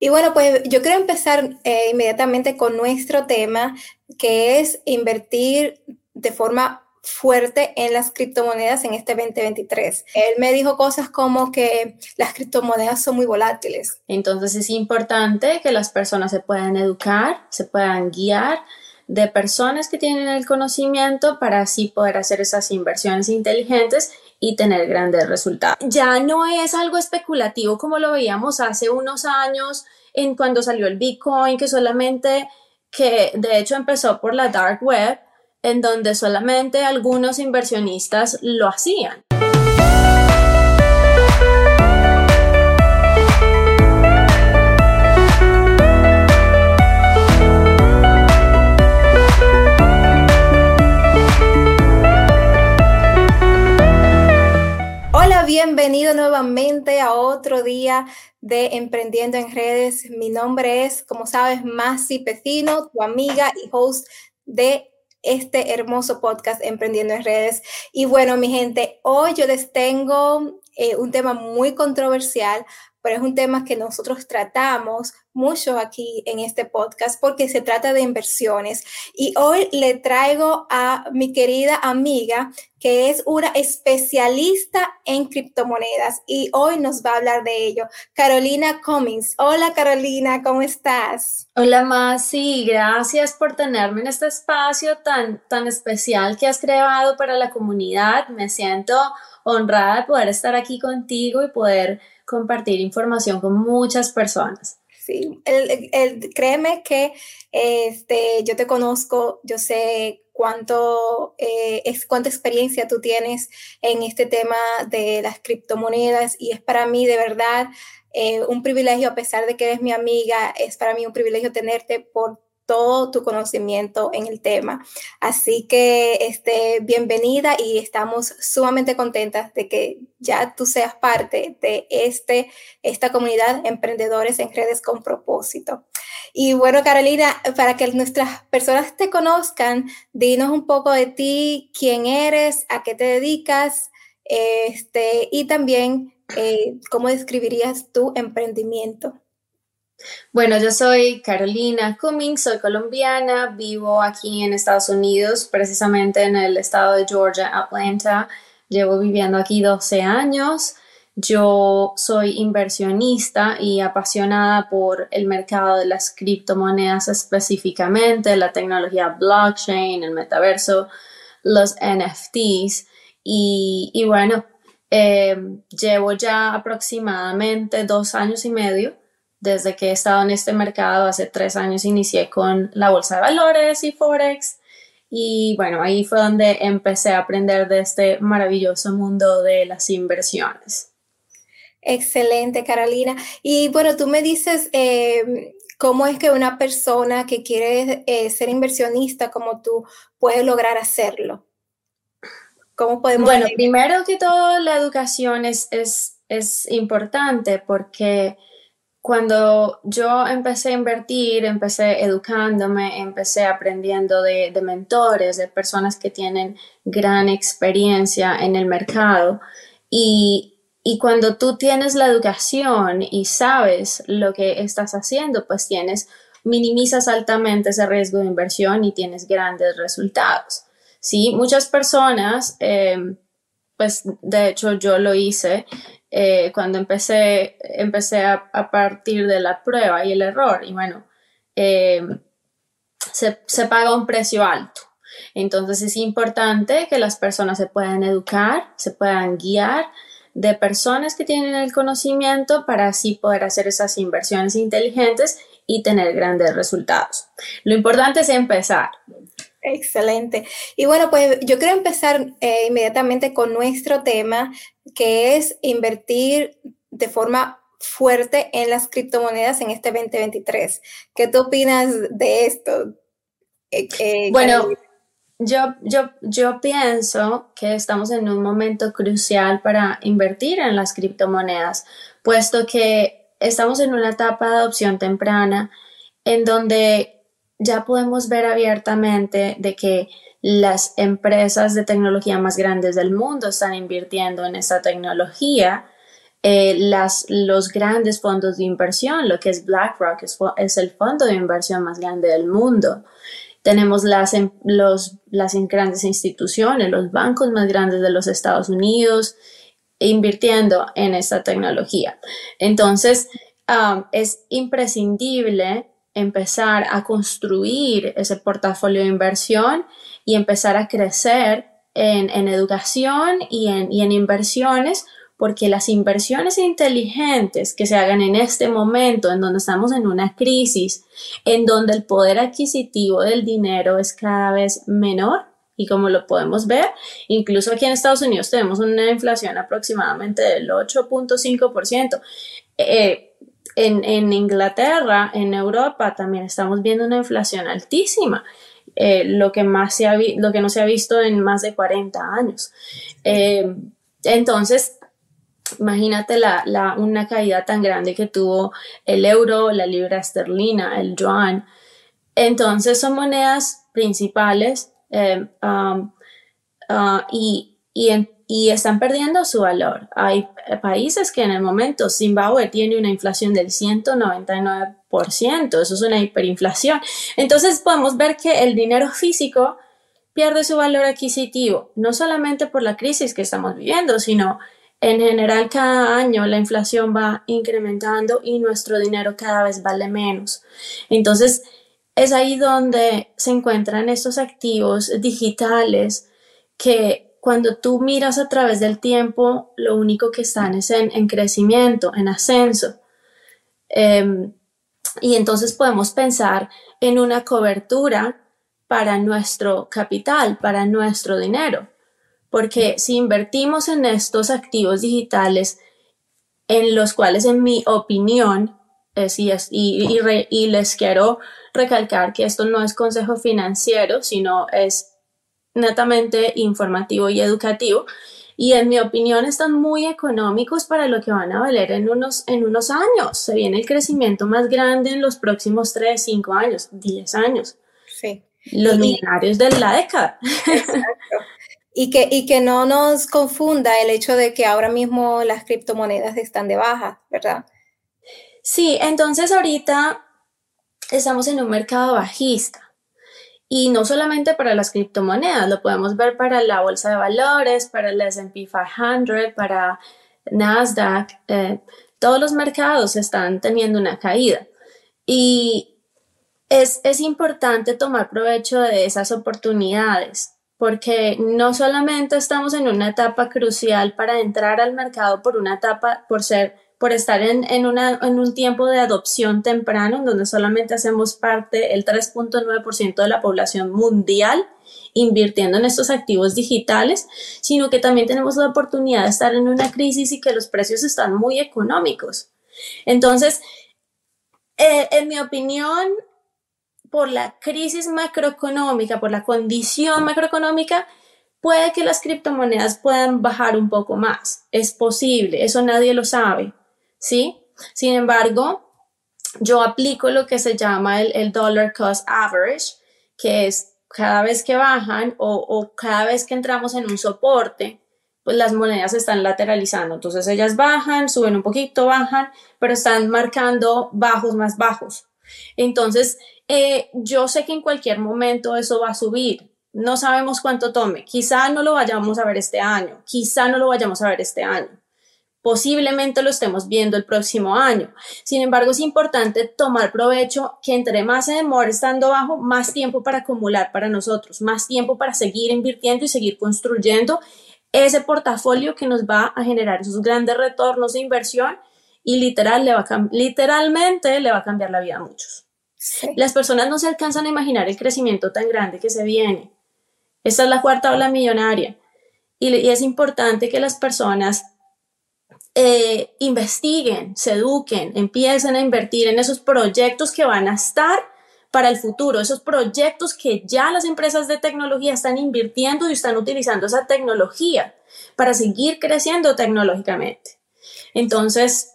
Y bueno, pues yo quiero empezar eh, inmediatamente con nuestro tema, que es invertir de forma fuerte en las criptomonedas en este 2023. Él me dijo cosas como que las criptomonedas son muy volátiles. Entonces es importante que las personas se puedan educar, se puedan guiar de personas que tienen el conocimiento para así poder hacer esas inversiones inteligentes y tener grandes resultados. Ya no es algo especulativo como lo veíamos hace unos años en cuando salió el Bitcoin, que solamente, que de hecho empezó por la dark web, en donde solamente algunos inversionistas lo hacían. Bienvenido nuevamente a otro día de Emprendiendo en Redes. Mi nombre es, como sabes, Masi Pecino, tu amiga y host de este hermoso podcast Emprendiendo en Redes. Y bueno, mi gente, hoy yo les tengo eh, un tema muy controversial, pero es un tema que nosotros tratamos mucho aquí en este podcast porque se trata de inversiones. Y hoy le traigo a mi querida amiga que es una especialista en criptomonedas y hoy nos va a hablar de ello, Carolina Cummings. Hola Carolina, ¿cómo estás? Hola Masi, gracias por tenerme en este espacio tan, tan especial que has creado para la comunidad. Me siento honrada de poder estar aquí contigo y poder compartir información con muchas personas. Sí, el, créeme que este, yo te conozco, yo sé cuánto eh, es cuánta experiencia tú tienes en este tema de las criptomonedas y es para mí de verdad eh, un privilegio, a pesar de que eres mi amiga, es para mí un privilegio tenerte por todo tu conocimiento en el tema. Así que este, bienvenida y estamos sumamente contentas de que ya tú seas parte de este, esta comunidad Emprendedores en Redes con Propósito. Y bueno, Carolina, para que nuestras personas te conozcan, dinos un poco de ti, quién eres, a qué te dedicas, este, y también eh, cómo describirías tu emprendimiento. Bueno, yo soy Carolina Cummings, soy colombiana, vivo aquí en Estados Unidos, precisamente en el estado de Georgia, Atlanta. Llevo viviendo aquí 12 años. Yo soy inversionista y apasionada por el mercado de las criptomonedas específicamente, la tecnología blockchain, el metaverso, los NFTs. Y, bueno, eh, llevo ya aproximadamente dos años y medio desde que he estado en este mercado, hace tres años inicié con la bolsa de valores y Forex. Y bueno, ahí fue donde empecé a aprender de este maravilloso mundo de las inversiones. Excelente, Carolina. Y bueno, tú me dices eh, cómo es que una persona que quiere eh, ser inversionista como tú puede lograr hacerlo. ¿Cómo podemos? Bueno, primero que todo, la educación es, es, es importante porque cuando yo empecé a invertir, empecé educándome, empecé aprendiendo de, mentores, de personas que tienen gran experiencia en el mercado. Y, y cuando tú tienes la educación y sabes lo que estás haciendo, pues tienes, minimizas altamente ese riesgo de inversión y tienes grandes resultados. Sí, muchas personas, eh, pues de hecho yo lo hice, eh, cuando empecé, empecé a, partir de la prueba y el error. Y bueno, eh, se, se paga un precio alto. Entonces es importante que las personas se puedan educar, se puedan guiar de personas que tienen el conocimiento para así poder hacer esas inversiones inteligentes y tener grandes resultados. Lo importante es empezar. Excelente. Y bueno, pues yo quiero empezar eh, inmediatamente con nuestro tema, que es invertir de forma fuerte en las criptomonedas en este 2023. ¿Qué tú opinas de esto? Eh, eh, bueno, yo, yo, yo pienso que estamos en un momento crucial para invertir en las criptomonedas, puesto que estamos en una etapa de adopción temprana en donde ya podemos ver abiertamente de que las empresas de tecnología más grandes del mundo están invirtiendo en esta tecnología eh, los grandes fondos de inversión, lo que es BlackRock, es, el fondo de inversión más grande del mundo. Tenemos las, em, grandes instituciones, los bancos más grandes de los Estados Unidos invirtiendo en esta tecnología. Entonces, um, es imprescindible empezar a construir ese portafolio de inversión y empezar a crecer en, en educación y en, y en inversiones porque las inversiones inteligentes que se hagan en este momento, en donde estamos en una crisis, en donde el poder adquisitivo del dinero es cada vez menor, y como lo podemos ver, incluso aquí en Estados Unidos tenemos una inflación aproximadamente del 8.5%. Eh, en, en, Inglaterra, en Europa, también estamos viendo una inflación altísima. Eh, lo, que más se ha lo que no se ha visto en más de 40 años. Eh, entonces, Imagínate la, una caída tan grande que tuvo el euro, la libra esterlina, el yuan. Entonces son monedas principales eh, um, uh, y, y, están perdiendo su valor. Hay países que en el momento Zimbabue tiene una inflación del 199%, eso es una hiperinflación. Entonces podemos ver que el dinero físico pierde su valor adquisitivo, no solamente por la crisis que estamos viviendo, sino en general, cada año la inflación va incrementando y nuestro dinero cada vez vale menos. Entonces, es ahí donde se encuentran estos activos digitales que cuando tú miras a través del tiempo, lo único que están es en, crecimiento, en ascenso. Em, y entonces podemos pensar en una cobertura para nuestro capital, para nuestro dinero porque si invertimos en estos activos digitales, en los cuales, en mi opinión, y, y, les quiero recalcar que esto no es consejo financiero, sino es netamente informativo y educativo. Y en mi opinión están muy económicos para lo que van a valer en unos, en unos años. Se viene el crecimiento más grande en los próximos 3, 5 años, 10 años. Sí. Los millonarios de la década. Exacto. Y que, y que no nos confunda el hecho de que ahora mismo las criptomonedas están de baja, ¿verdad? Sí, entonces ahorita estamos en un mercado bajista. Y no solamente para las criptomonedas, lo podemos ver para la bolsa de valores, para el SP 500, para Nasdaq. Eh, todos los mercados están teniendo una caída. Y es, es importante tomar provecho de esas oportunidades porque no solamente estamos en una etapa crucial para entrar al mercado por una etapa, por ser, por estar en, un tiempo de adopción temprano, en donde solamente hacemos parte el 3.9% de la población mundial invirtiendo en estos activos digitales, sino que también tenemos la oportunidad de estar en una crisis y que los precios están muy económicos. Entonces, eh, en mi opinión, por la crisis macroeconómica, por la condición macroeconómica, puede que las criptomonedas puedan bajar un poco más. Es posible, eso nadie lo sabe, ¿sí? Sin embargo, yo aplico lo que se llama el, dollar cost average, que es cada vez que bajan o, o cada vez que entramos en un soporte, pues las monedas están lateralizando. Entonces ellas bajan, suben un poquito, bajan, pero están marcando bajos más bajos. Entonces, eh, yo sé que en cualquier momento eso va a subir. No sabemos cuánto tome. Quizá no lo vayamos a ver este año. Quizá no lo vayamos a ver este año. Posiblemente lo estemos viendo el próximo año. Sin embargo, es importante tomar provecho que entre más se demore estando bajo, más tiempo para acumular para nosotros, más tiempo para seguir invirtiendo y seguir construyendo ese portafolio que nos va a generar esos grandes retornos de inversión y literal le va literalmente le va a cambiar la vida a muchos. Las personas no se alcanzan a imaginar el crecimiento tan grande que se viene. Esta es la cuarta ola millonaria. Y, es importante que las personas eh, investiguen, se eduquen, empiecen a invertir en esos proyectos que van a estar para el futuro, esos proyectos que ya las empresas de tecnología están invirtiendo y están utilizando esa tecnología para seguir creciendo tecnológicamente. Entonces,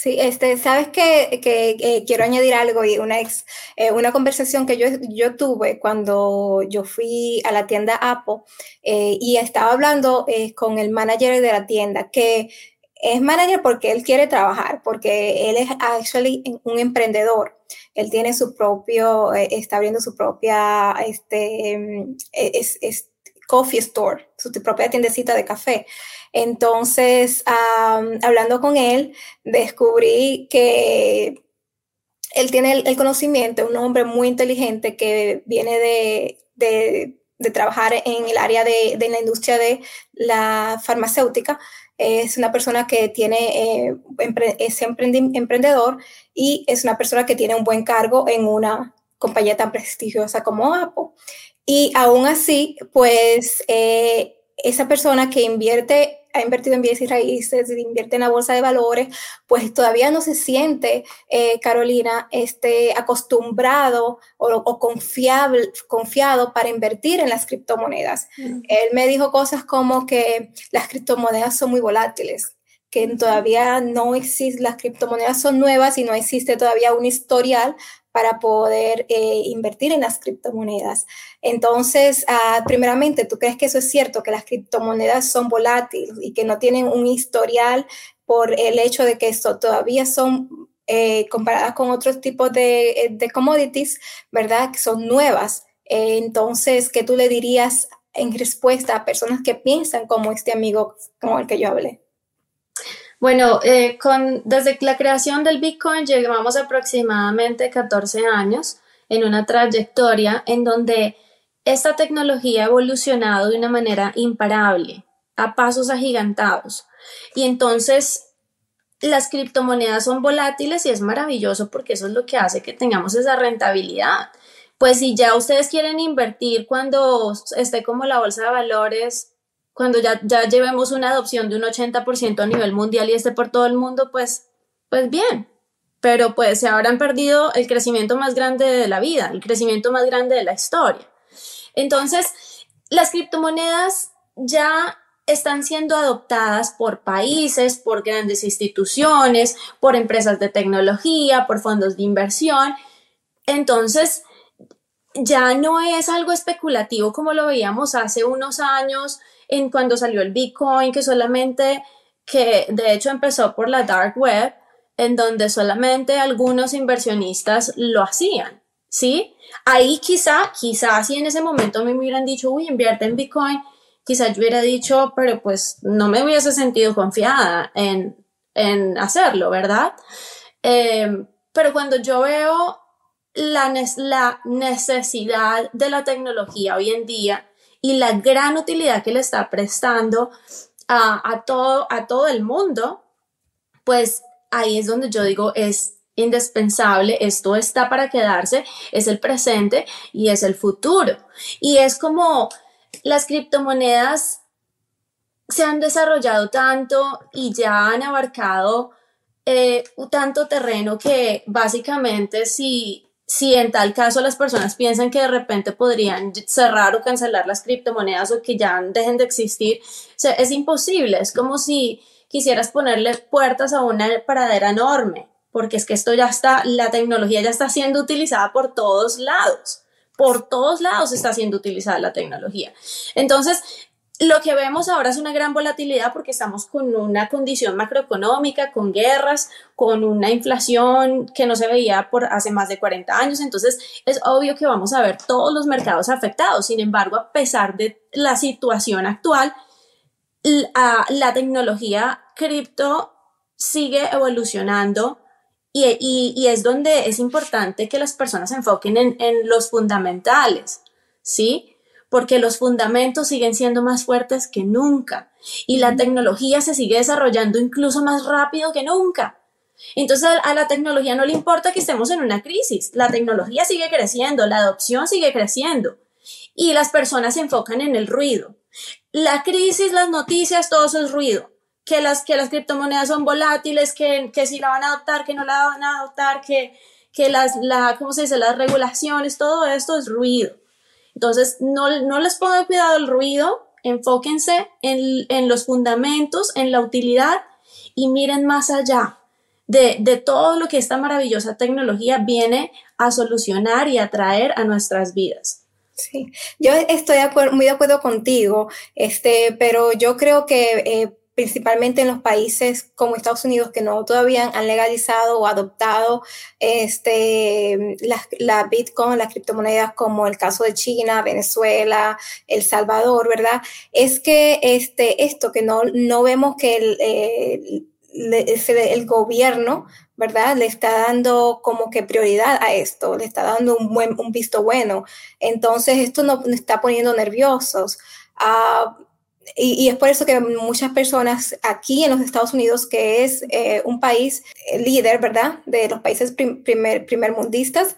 Sí, este, sabes que, que eh, quiero añadir algo y una, ex, eh, una conversación que yo, yo tuve cuando yo fui a la tienda Apple eh, y estaba hablando con el manager de la tienda que es manager porque él quiere trabajar, porque él es actually un emprendedor. Él tiene su propio, está abriendo su propia, este, es, es coffee store, su propia tiendecita de café. Entonces, hablando con él, descubrí que él tiene el, conocimiento, un hombre muy inteligente que viene de, de, trabajar en el área de, de, la industria de la farmacéutica. Es una persona que tiene, eh, es emprendedor y es una persona que tiene un buen cargo en una compañía tan prestigiosa como Apple. Y aún así, pues eh, esa persona que invierte, ha invertido en bienes y raíces, invierte en la bolsa de valores, pues todavía no se siente, eh, Carolina, este, acostumbrado o, confiable, confiado para invertir en las criptomonedas. Mm. Él me dijo cosas como que las criptomonedas son muy volátiles que todavía no existe, las criptomonedas son nuevas y no existe todavía un historial para poder eh, invertir en las criptomonedas. Entonces, ah, primeramente, ¿tú crees que eso es cierto, que las criptomonedas son volátiles y que no tienen un historial por el hecho de que esto todavía son eh, comparadas con otros tipos de, eh, de, commodities, ¿verdad? Que son nuevas. entonces, ¿qué tú le dirías en respuesta a personas que piensan como este amigo con el que yo hablé? Bueno, eh, con, desde la creación del Bitcoin llevamos aproximadamente 14 años en una trayectoria en donde esta tecnología ha evolucionado de una manera imparable, a pasos agigantados. Y entonces las criptomonedas son volátiles y es maravilloso porque eso es lo que hace que tengamos esa rentabilidad. Pues si ya ustedes quieren invertir cuando esté como la bolsa de valores cuando ya, ya llevemos una adopción de un 80% a nivel mundial y esté por todo el mundo, pues, pues bien. Pero pues se habrán perdido el crecimiento más grande de la vida, el crecimiento más grande de la historia. Entonces, las criptomonedas ya están siendo adoptadas por países, por grandes instituciones, por empresas de tecnología, por fondos de inversión. Entonces, ya no es algo especulativo como lo veíamos hace unos años en cuando salió el Bitcoin, que solamente, que de hecho empezó por la dark web, en donde solamente algunos inversionistas lo hacían, ¿sí? Ahí quizá, quizá si en ese momento me hubieran dicho, uy, invierte en Bitcoin, quizá yo hubiera dicho, pero pues no me hubiese sentido confiada en, en hacerlo, ¿verdad? Em, pero cuando yo veo la, la, necesidad de la tecnología hoy en día y la gran utilidad que le está prestando a, todo, a todo el mundo, pues ahí es donde yo digo es indispensable, esto está para quedarse, es el presente y es el futuro. Y es como las criptomonedas se han desarrollado tanto y ya han abarcado eh, tanto terreno que básicamente si si en tal caso las personas piensan que de repente podrían cerrar o cancelar las criptomonedas o que ya dejen de existir, es imposible. Es como si quisieras ponerle puertas a una paradera enorme, porque es que esto ya está, la tecnología ya está siendo utilizada por todos lados. Por todos lados está siendo utilizada la tecnología. Entonces, lo que vemos ahora es una gran volatilidad porque estamos con una condición macroeconómica, con guerras, con una inflación que no se veía por hace más de 40 años. Entonces, es obvio que vamos a ver todos los mercados afectados. Sin embargo, a pesar de la situación actual, la, tecnología cripto sigue evolucionando y, es donde es importante que las personas se enfoquen en, en los fundamentales, ¿sí? Porque los fundamentos siguen siendo más fuertes que nunca y la tecnología se sigue desarrollando incluso más rápido que nunca. Entonces a la tecnología no le importa que estemos en una crisis, la tecnología sigue creciendo, la adopción sigue creciendo y las personas se enfocan en el ruido. La crisis, las noticias, todo eso es ruido. Que las, que las criptomonedas son volátiles, que, que si la van a adoptar, que no la van a adoptar, que, que las, la, ¿cómo se dice? las regulaciones, todo esto es ruido. Entonces, no, no les pongan cuidado el ruido, enfóquense en, en, los fundamentos, en la utilidad y miren más allá de, de, todo lo que esta maravillosa tecnología viene a solucionar y a a nuestras vidas. Sí, yo estoy muy de acuerdo contigo, este, pero yo creo que eh, principalmente en los países como Estados Unidos que no todavía han legalizado o adoptado este, la, Bitcoin, las criptomonedas, como el caso de China, Venezuela, El Salvador, ¿verdad? Es que este, esto que no, no vemos que el, eh, el gobierno ¿verdad? Le está dando como que prioridad a esto, le está dando un, buen, un visto bueno. Entonces, esto nos, está poniendo nerviosos. Ah, y, es por eso que muchas personas aquí en los Estados Unidos, que es eh, un país eh, líder, ¿verdad? De los países primer, primer mundistas,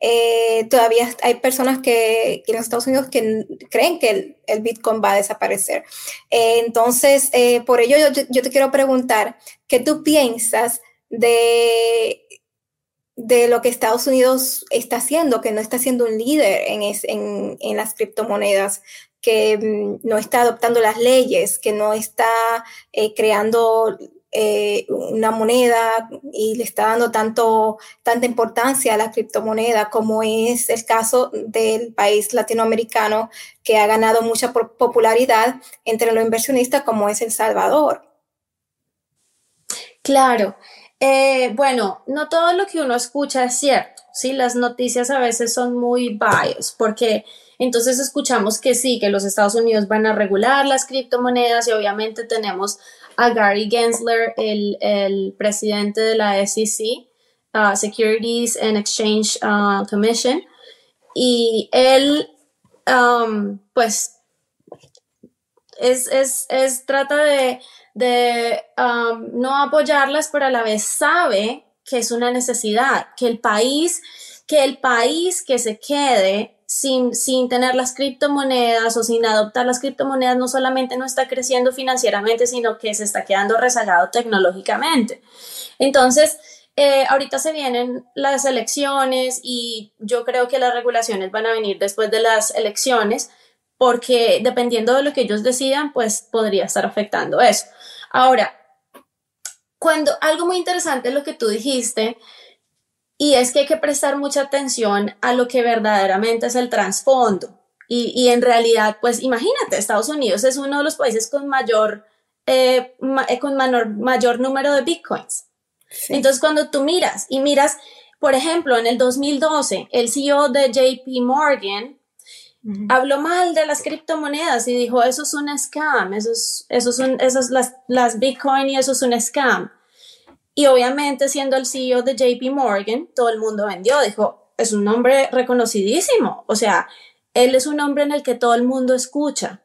eh, todavía hay personas que, en los Estados Unidos que creen que el, Bitcoin va a desaparecer. entonces, por ello yo, yo, te quiero preguntar, ¿qué tú piensas de, de lo que Estados Unidos está haciendo, que no está siendo un líder en, en, las criptomonedas, que mm, no está adoptando las leyes, que no está eh, creando eh, una moneda y le está dando tanto, tanta importancia a la criptomoneda como es el caso del país latinoamericano que ha ganado mucha popularidad entre los inversionistas como es El Salvador. Claro, eh, bueno, no todo lo que uno escucha es cierto, ¿sí? Las noticias a veces son muy biased porque entonces escuchamos que sí, que los Estados Unidos van a regular las criptomonedas y obviamente tenemos a Gary Gensler, el, presidente de la SEC, uh, Securities and Exchange uh, Commission, y él, um, pues, es, es, trata de de um, no apoyarlas, pero a la vez sabe que es una necesidad, que el país, que el país que se quede sin, sin tener las criptomonedas o sin adoptar las criptomonedas no solamente no está creciendo financieramente, sino que se está quedando rezagado tecnológicamente. Entonces, eh, ahorita se vienen las elecciones y yo creo que las regulaciones van a venir después de las elecciones porque dependiendo de lo que ellos decidan, pues podría estar afectando eso. Ahora, cuando algo muy interesante es lo que tú dijiste, y es que hay que prestar mucha atención a lo que verdaderamente es el trasfondo. Y, en realidad, pues imagínate, Estados Unidos es uno de los países con mayor, eh, eh, con mayor número de bitcoins. Entonces, cuando tú miras y miras, por ejemplo, en el 2012, el CEO de JP Morgan habló mal de las criptomonedas y dijo, eso es un scam, eso es, eso son, las, las Bitcoin y eso es un scam. Y obviamente siendo el CEO de JP Morgan, todo el mundo vendió, dijo, es un nombre reconocidísimo, o sea, él es un nombre en el que todo el mundo escucha.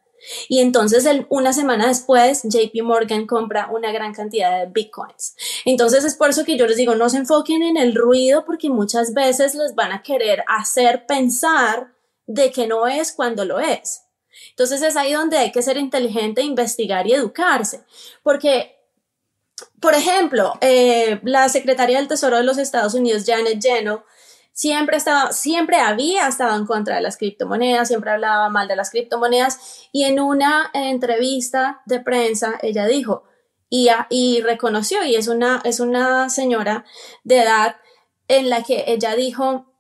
Y entonces una semana después, JP Morgan compra una gran cantidad de bitcoins. Entonces es por eso que yo les digo, no se enfoquen en el ruido porque muchas veces les van a querer hacer pensar de que no es cuando lo es. Entonces es ahí donde hay que ser inteligente, investigar y educarse. Porque, por ejemplo, eh, la secretaria del Tesoro de los Estados Unidos, Janet Yellen, siempre, estaba, siempre había estado en contra de las criptomonedas, siempre hablaba mal de las criptomonedas y en una entrevista de prensa ella dijo y, reconoció, y es una, es una señora de edad en la que ella dijo,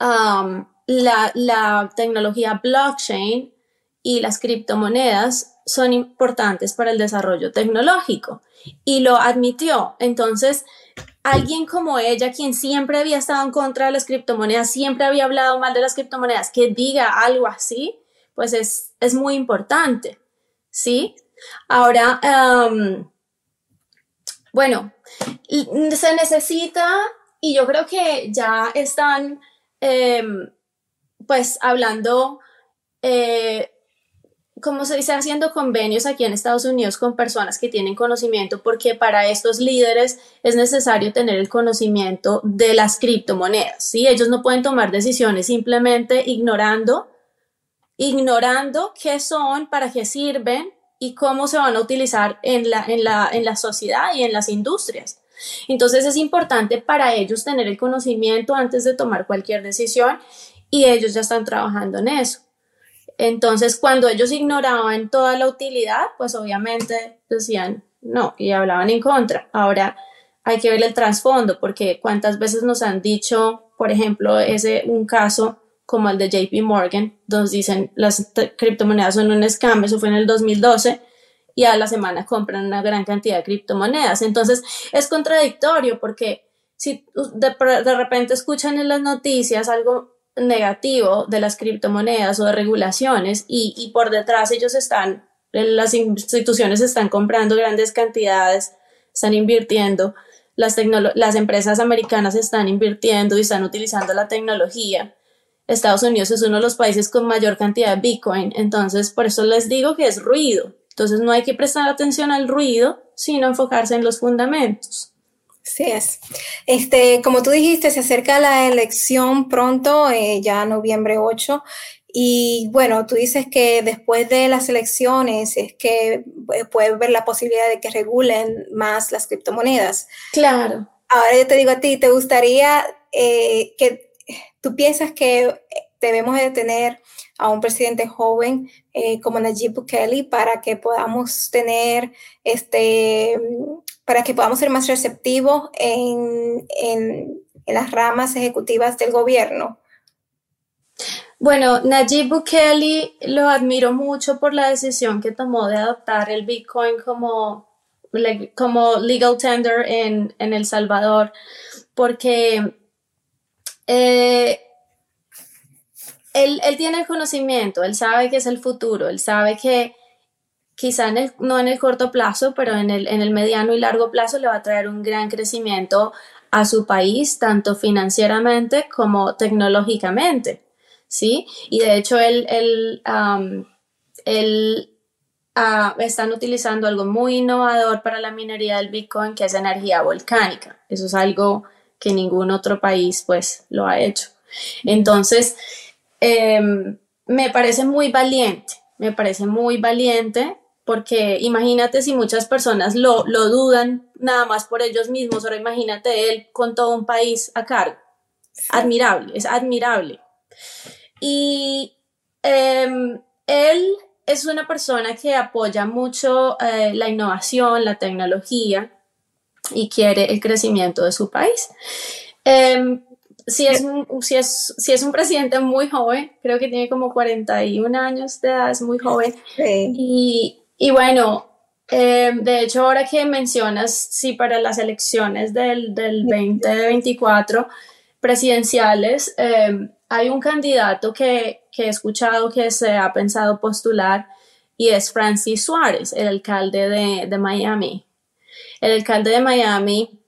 um, la, tecnología blockchain y las criptomonedas son importantes para el desarrollo tecnológico y lo admitió. Entonces, alguien como ella, quien siempre había estado en contra de las criptomonedas, siempre había hablado mal de las criptomonedas, que diga algo así, pues es, es muy importante, ¿sí? Ahora, bueno, se necesita, y yo creo que ya están... Em, pues hablando, eh, como se dice, haciendo convenios aquí en Estados Unidos con personas que tienen conocimiento, porque para estos líderes es necesario tener el conocimiento de las criptomonedas, ¿sí? Ellos no pueden tomar decisiones simplemente ignorando, ignorando qué son, para qué sirven y cómo se van a utilizar en la, en la, en la sociedad y en las industrias. Entonces es importante para ellos tener el conocimiento antes de tomar cualquier decisión y ellos ya están trabajando en eso. Entonces, cuando ellos ignoraban toda la utilidad, pues obviamente decían no y hablaban en contra. Ahora hay que ver el trasfondo, porque cuántas veces nos han dicho, por ejemplo, ese un caso como el de JP Morgan, donde dicen las criptomonedas son un scam, eso fue en el 2012, y a la semana compran una gran cantidad de criptomonedas. Entonces es contradictorio porque si de, de repente escuchan en las noticias algo negativo de las criptomonedas o de regulaciones y, y por detrás ellos están, las instituciones están comprando grandes cantidades, están invirtiendo, las, las empresas americanas están invirtiendo y están utilizando la tecnología. Estados Unidos es uno de los países con mayor cantidad de Bitcoin, entonces por eso les digo que es ruido. Entonces no hay que prestar atención al ruido, sino enfocarse en los fundamentos. Sí es. Este, como tú dijiste, se acerca la elección pronto, eh, ya noviembre 8. Y bueno, tú dices que después de las elecciones es que eh, puede ver la posibilidad de que regulen más las criptomonedas. Claro. Ahora yo te digo a ti, ¿te gustaría eh, que tú piensas que debemos de tener a un presidente joven como Nayib Bukele para que podamos tener este para que podamos ser más receptivos en, las ramas ejecutivas del gobierno? Bueno, Nayib Bukele lo admiro mucho por la decisión que tomó de adoptar el Bitcoin como, como legal tender en, El Salvador, porque eh, él, él, tiene el conocimiento, él sabe que es el futuro, él sabe que quizá no en el corto plazo, pero en el, el mediano y largo plazo le va a traer un gran crecimiento a su país, tanto financieramente como tecnológicamente, ¿sí? Y de hecho, él, él, ah, están utilizando algo muy innovador para la minería del Bitcoin, que es energía volcánica. Eso es algo que ningún otro país, pues, lo ha hecho. Entonces, em, me parece muy valiente, me parece muy valiente porque imagínate si muchas personas lo, dudan nada más por ellos mismos, ahora imagínate él con todo un país a cargo. Admirable, es admirable. Y em, él es una persona que apoya mucho eh, la innovación, la tecnología y quiere el crecimiento de su país. Em, si, es un, si, es, si es un presidente muy joven, creo que tiene como 41 años de edad, es muy joven, y, y bueno, em, de hecho, ahora que mencionas, sí, para las elecciones del, del 2024 presidenciales, em, hay un candidato que, que, he escuchado que se ha pensado postular y es Francis Suárez, el alcalde de, de Miami. El alcalde de Miami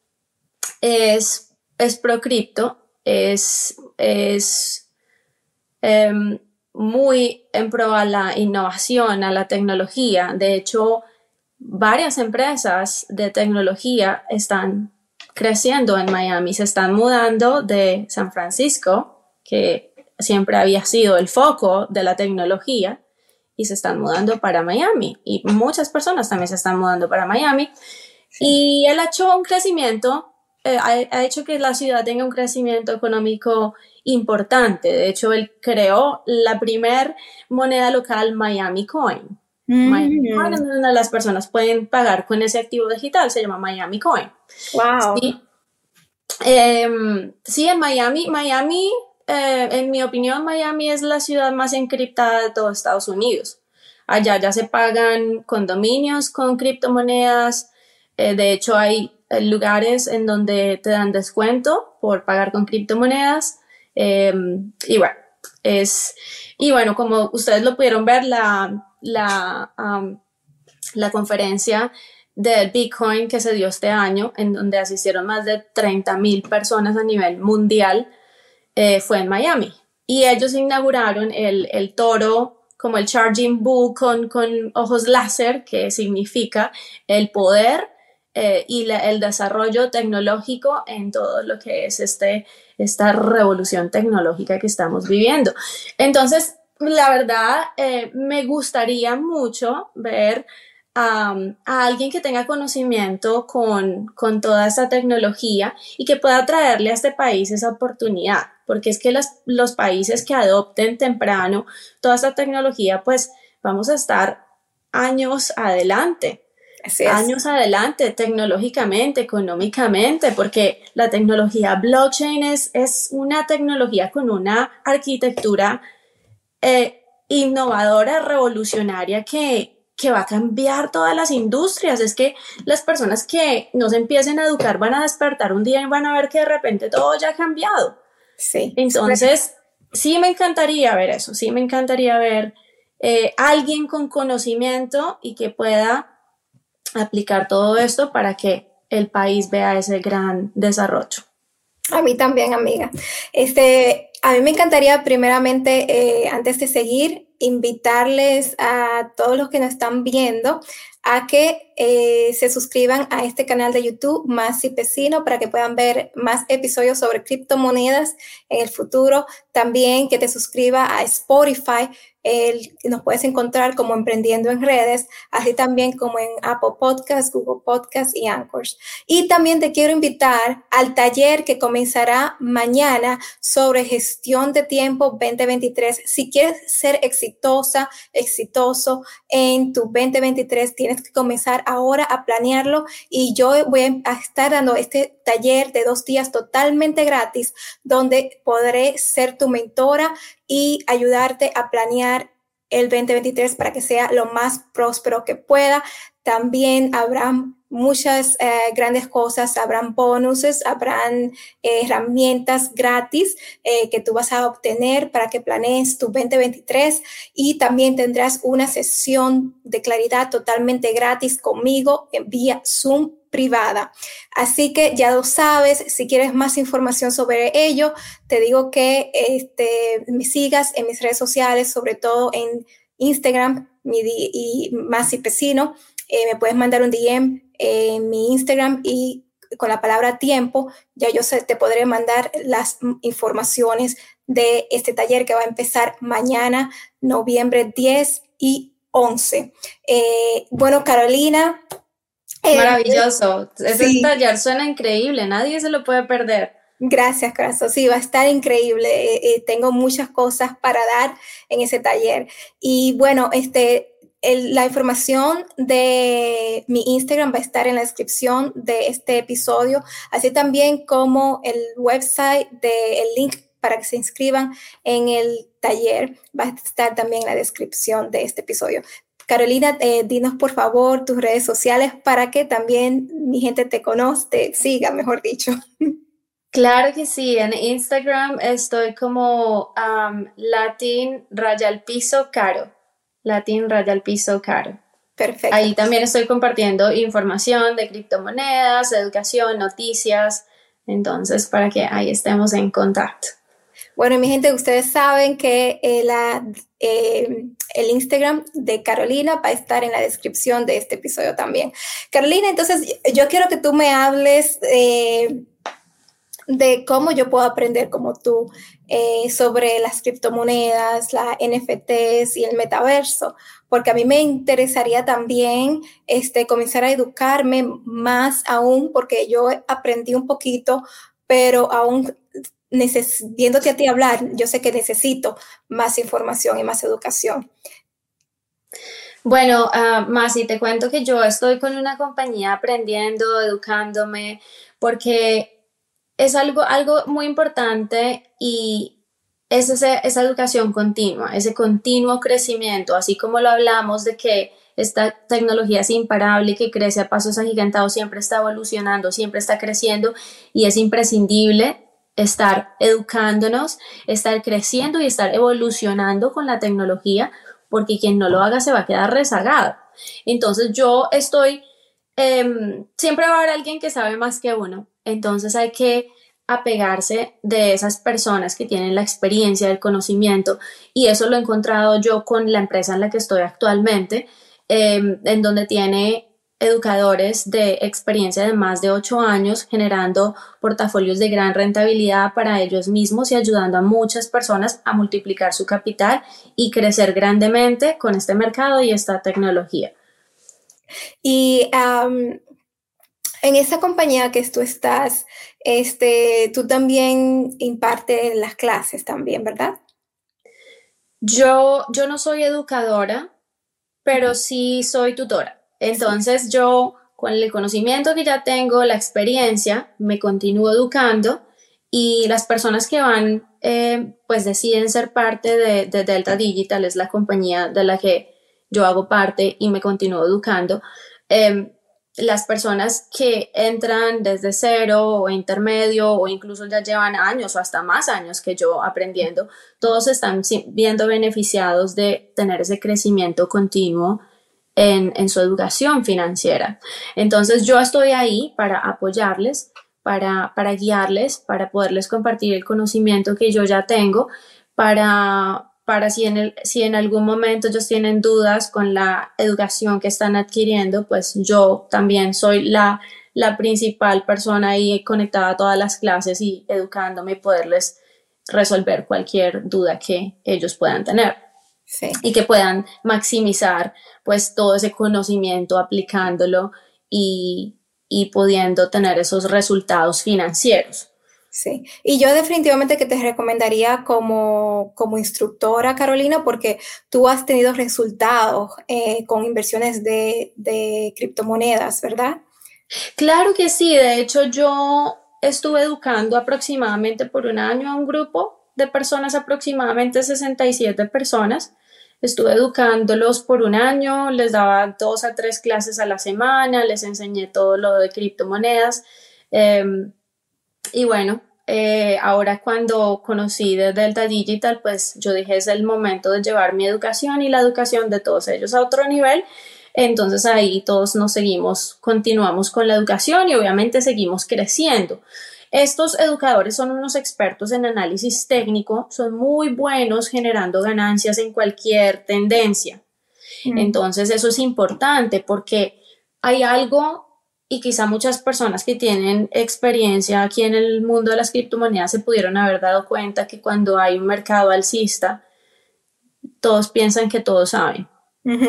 es, es pro cripto, es, es em, muy en pro a la innovación, a la tecnología. De hecho, varias empresas de tecnología están creciendo en Miami, se están mudando de San Francisco, que siempre había sido el foco de la tecnología, y se están mudando para Miami. Y muchas personas también se están mudando para Miami. Y él ha hecho un crecimiento, eh, ha hecho que la ciudad tenga un crecimiento económico importante. De hecho, él creó la primer moneda local Miami Coin. Miami mm. Coin, donde las personas pueden pagar con ese activo digital, se llama Miami Coin. Wow. Em, sí, en Miami, Miami, eh, en mi opinión, Miami es la ciudad más encriptada de todo Estados Unidos. Allá ya se pagan condominios con criptomonedas. Eh, de hecho, hay eh, lugares en donde te dan descuento por pagar con criptomonedas. Em, y bueno, es, y bueno, como ustedes lo pudieron ver, la, la, la conferencia del Bitcoin que se dio este año, en donde asistieron más de 30 mil personas a nivel mundial, eh, fue en Miami. Y ellos inauguraron el, el toro como el Charging Bull con, con ojos láser, que significa el poder eh, y el desarrollo tecnológico en todo lo que es este, esta revolución tecnológica que estamos viviendo. Entonces, la verdad, eh, me gustaría mucho ver a alguien que tenga conocimiento con, con, toda esta tecnología y que pueda traerle a este país esa oportunidad, porque es que los, los países que adopten temprano toda esta tecnología, pues vamos a estar años adelante años adelante, tecnológicamente, económicamente, porque la tecnología blockchain es, es una tecnología con una arquitectura eh, innovadora, revolucionaria, que, que va a cambiar todas las industrias. Es que las personas que no se empiecen a educar van a despertar un día y van a ver que de repente todo ya ha cambiado. Sí. Entonces, sí me encantaría ver eso, sí me encantaría ver eh, alguien con conocimiento y que pueda aplicar todo esto para que el país vea ese gran desarrollo. A mí también, amiga. Este, a mí me encantaría primeramente, eh, antes de seguir, invitarles a todos los que nos están viendo a que eh, se suscriban a este canal de YouTube Más y Pesino para que puedan ver más episodios sobre criptomonedas en el futuro. También que te suscriba a Spotify el, nos puedes encontrar como Emprendiendo en Redes, así también como en Apple Podcasts, Google Podcasts y Anchors. Y también te quiero invitar al taller que comenzará mañana sobre gestión de tiempo 2023. Si quieres ser exitosa, exitoso en tu 2023, tienes que comenzar ahora a planearlo y yo voy a estar dando este taller de dos días totalmente gratis donde podré ser tu mentora y ayudarte a planear el 2023 para que sea lo más próspero que pueda. También habrán muchas eh, grandes cosas, habrán bonuses, habrán eh, herramientas gratis eh, que tú vas a obtener para que planees tu 2023 y también tendrás una sesión de claridad totalmente gratis conmigo en vía Zoom privada. Así que ya lo sabes, si quieres más información sobre ello, te digo que este, me sigas en mis redes sociales, sobre todo en Instagram y más y Pesino. Eh, me puedes mandar un DM en mi Instagram y con la palabra tiempo, ya yo te podré mandar las informaciones de este taller que va a empezar mañana, noviembre 10 y 11. Eh, bueno, Carolina, eh, Maravilloso. Ese taller suena increíble, nadie se lo puede perder. Gracias, corazón. Sí, va a estar increíble. Eh, eh, tengo muchas cosas para dar en ese taller. Y bueno, este, la información de mi Instagram va a estar en la descripción de este episodio, así también como el website del link para que se inscriban en el taller va a estar también en la descripción de este episodio. Carolina, eh, dinos por favor tus redes sociales para que también mi gente te conozca, te siga, mejor dicho. Claro que sí, en Instagram estoy como Latin Raya Piso Caro. Latin Raya Piso Caro. Perfecto. Ahí también estoy compartiendo información de criptomonedas, educación, noticias. Entonces, para que ahí estemos en contacto. Bueno, mi gente, ustedes saben que eh, la, eh, el Instagram de Carolina va a estar en la descripción de este episodio también. Carolina, entonces yo quiero que tú me hables eh, de cómo yo puedo aprender como tú sobre las criptomonedas, las NFTs y el metaverso, porque a mí me interesaría también este, comenzar a educarme más aún, porque yo aprendí un poquito, pero aún viéndote a ti hablar, yo sé que necesito más información y más educación. Bueno, uh, más te cuento que yo estoy con una compañía aprendiendo, educándome, porque es algo, algo muy importante y es esa educación continua, ese continuo crecimiento, así como lo hablamos de que esta tecnología es imparable, que crece a pasos agigantados, siempre está evolucionando, siempre está creciendo y es imprescindible estar educándonos, estar creciendo y estar evolucionando con la tecnología, porque quien no lo haga se va a quedar rezagado. Entonces yo estoy, em, siempre va a haber alguien que sabe más que uno, entonces hay que apegarse de esas personas que tienen la experiencia, el conocimiento, y eso lo he encontrado yo con la empresa en la que estoy actualmente, em, en donde tiene educadores de experiencia de más de ocho años generando portafolios de gran rentabilidad para ellos mismos y ayudando a muchas personas a multiplicar su capital y crecer grandemente con este mercado y esta tecnología. Y en esa compañía que tú estás, este, tú también impartes las clases también, ¿verdad? Yo, yo no soy educadora, pero sí soy tutora. Entonces yo, con el conocimiento que ya tengo, la experiencia, me continúo educando y las personas que van, eh, pues deciden ser parte de, Delta Digital, es la compañía de la que yo hago parte y me continúo educando. Em, las personas que entran desde cero o intermedio o incluso ya llevan años o hasta más años que yo aprendiendo, todos están viendo beneficiados de tener ese crecimiento continuo en, en su educación financiera. Entonces yo estoy ahí para apoyarles, para, para guiarles, para poderles compartir el conocimiento que yo ya tengo, para, para si en, el, si en algún momento ellos tienen dudas con la educación que están adquiriendo, pues yo también soy la, la principal persona ahí conectada a todas las clases y educándome y poderles resolver cualquier duda que ellos puedan tener. Y que puedan maximizar pues todo ese conocimiento aplicándolo y, y pudiendo tener esos resultados financieros. Sí, y yo definitivamente que te recomendaría como, como instructora, Carolina, porque tú has tenido resultados eh, con inversiones de, de criptomonedas, ¿verdad? Claro que sí, de hecho yo estuve educando aproximadamente por un año a un grupo de personas, aproximadamente 67 personas. Estuve educándolos por un año, les daba dos a tres clases a la semana, les enseñé todo lo de criptomonedas. Em, y bueno, eh, ahora cuando conocí de Delta Digital, pues yo dije es el momento de llevar mi educación y la educación de todos ellos a otro nivel. Entonces ahí todos nos seguimos, continuamos con la educación y obviamente seguimos creciendo. Estos educadores son unos expertos en análisis técnico, son muy buenos generando ganancias en cualquier tendencia. Mm. Entonces eso es importante porque hay algo y quizá muchas personas que tienen experiencia aquí en el mundo de las criptomonedas se pudieron haber dado cuenta que cuando hay un mercado alcista, todos piensan que todos saben.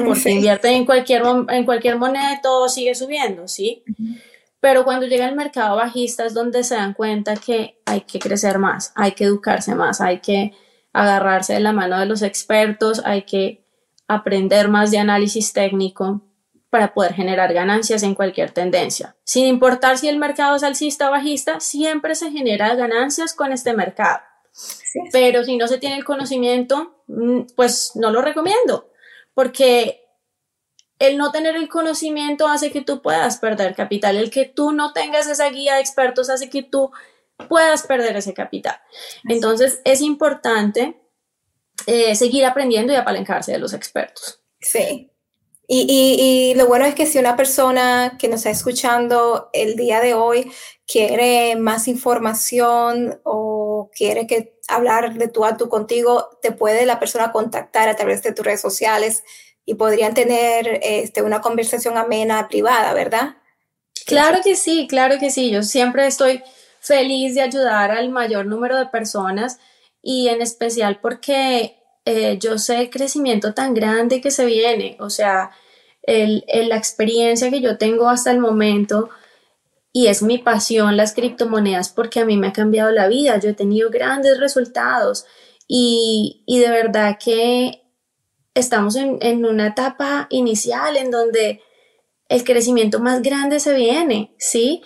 Porque invierten en cualquier, en cualquier moneda y todo sigue subiendo, ¿sí? Pero cuando llega el mercado bajista es donde se dan cuenta que hay que crecer más, hay que educarse más, hay que agarrarse de la mano de los expertos, hay que aprender más de análisis técnico para poder generar ganancias en cualquier tendencia. Sin importar si el mercado es alcista o bajista, siempre se genera ganancias con este mercado. Pero si no se tiene el conocimiento, mm, pues no lo recomiendo, porque el no tener el conocimiento hace que tú puedas perder capital. El que tú no tengas esa guía de expertos hace que tú puedas perder ese capital. Entonces es importante eh, seguir aprendiendo y apalancarse de los expertos. Sí, y, lo bueno es que si una persona que nos está escuchando el día de hoy quiere más información o quiere que hablar de tú a tú contigo, te puede la persona contactar a través de tus redes sociales y podrían tener este, una conversación amena privada, ¿verdad? Claro que sí, claro que sí. Yo siempre estoy feliz de ayudar al mayor número de personas y en especial porque eh, yo sé el crecimiento tan grande que se viene, o sea, el, la experiencia que yo tengo hasta el momento y es mi pasión las criptomonedas porque a mí me ha cambiado la vida, yo he tenido grandes resultados y, y de verdad que estamos en, en, una etapa inicial en donde el crecimiento más grande se viene, ¿sí?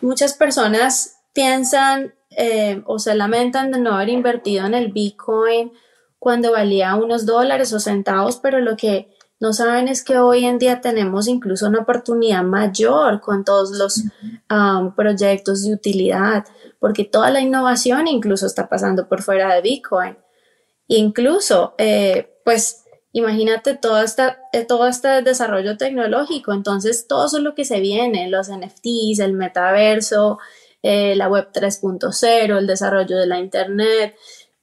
Muchas personas piensan eh, o se lamentan de no haber invertido en el Bitcoin cuando valía unos dólares o centavos, pero lo que no saben es que hoy en día tenemos incluso una oportunidad mayor con todos los um, proyectos de utilidad, porque toda la innovación incluso está pasando por fuera de Bitcoin. Incluso, eh, pues, imagínate todo, esta, eh, todo este desarrollo tecnológico, entonces todo eso es lo que se viene, los NFTs, el metaverso, eh, la web 3.0, el desarrollo de la Internet,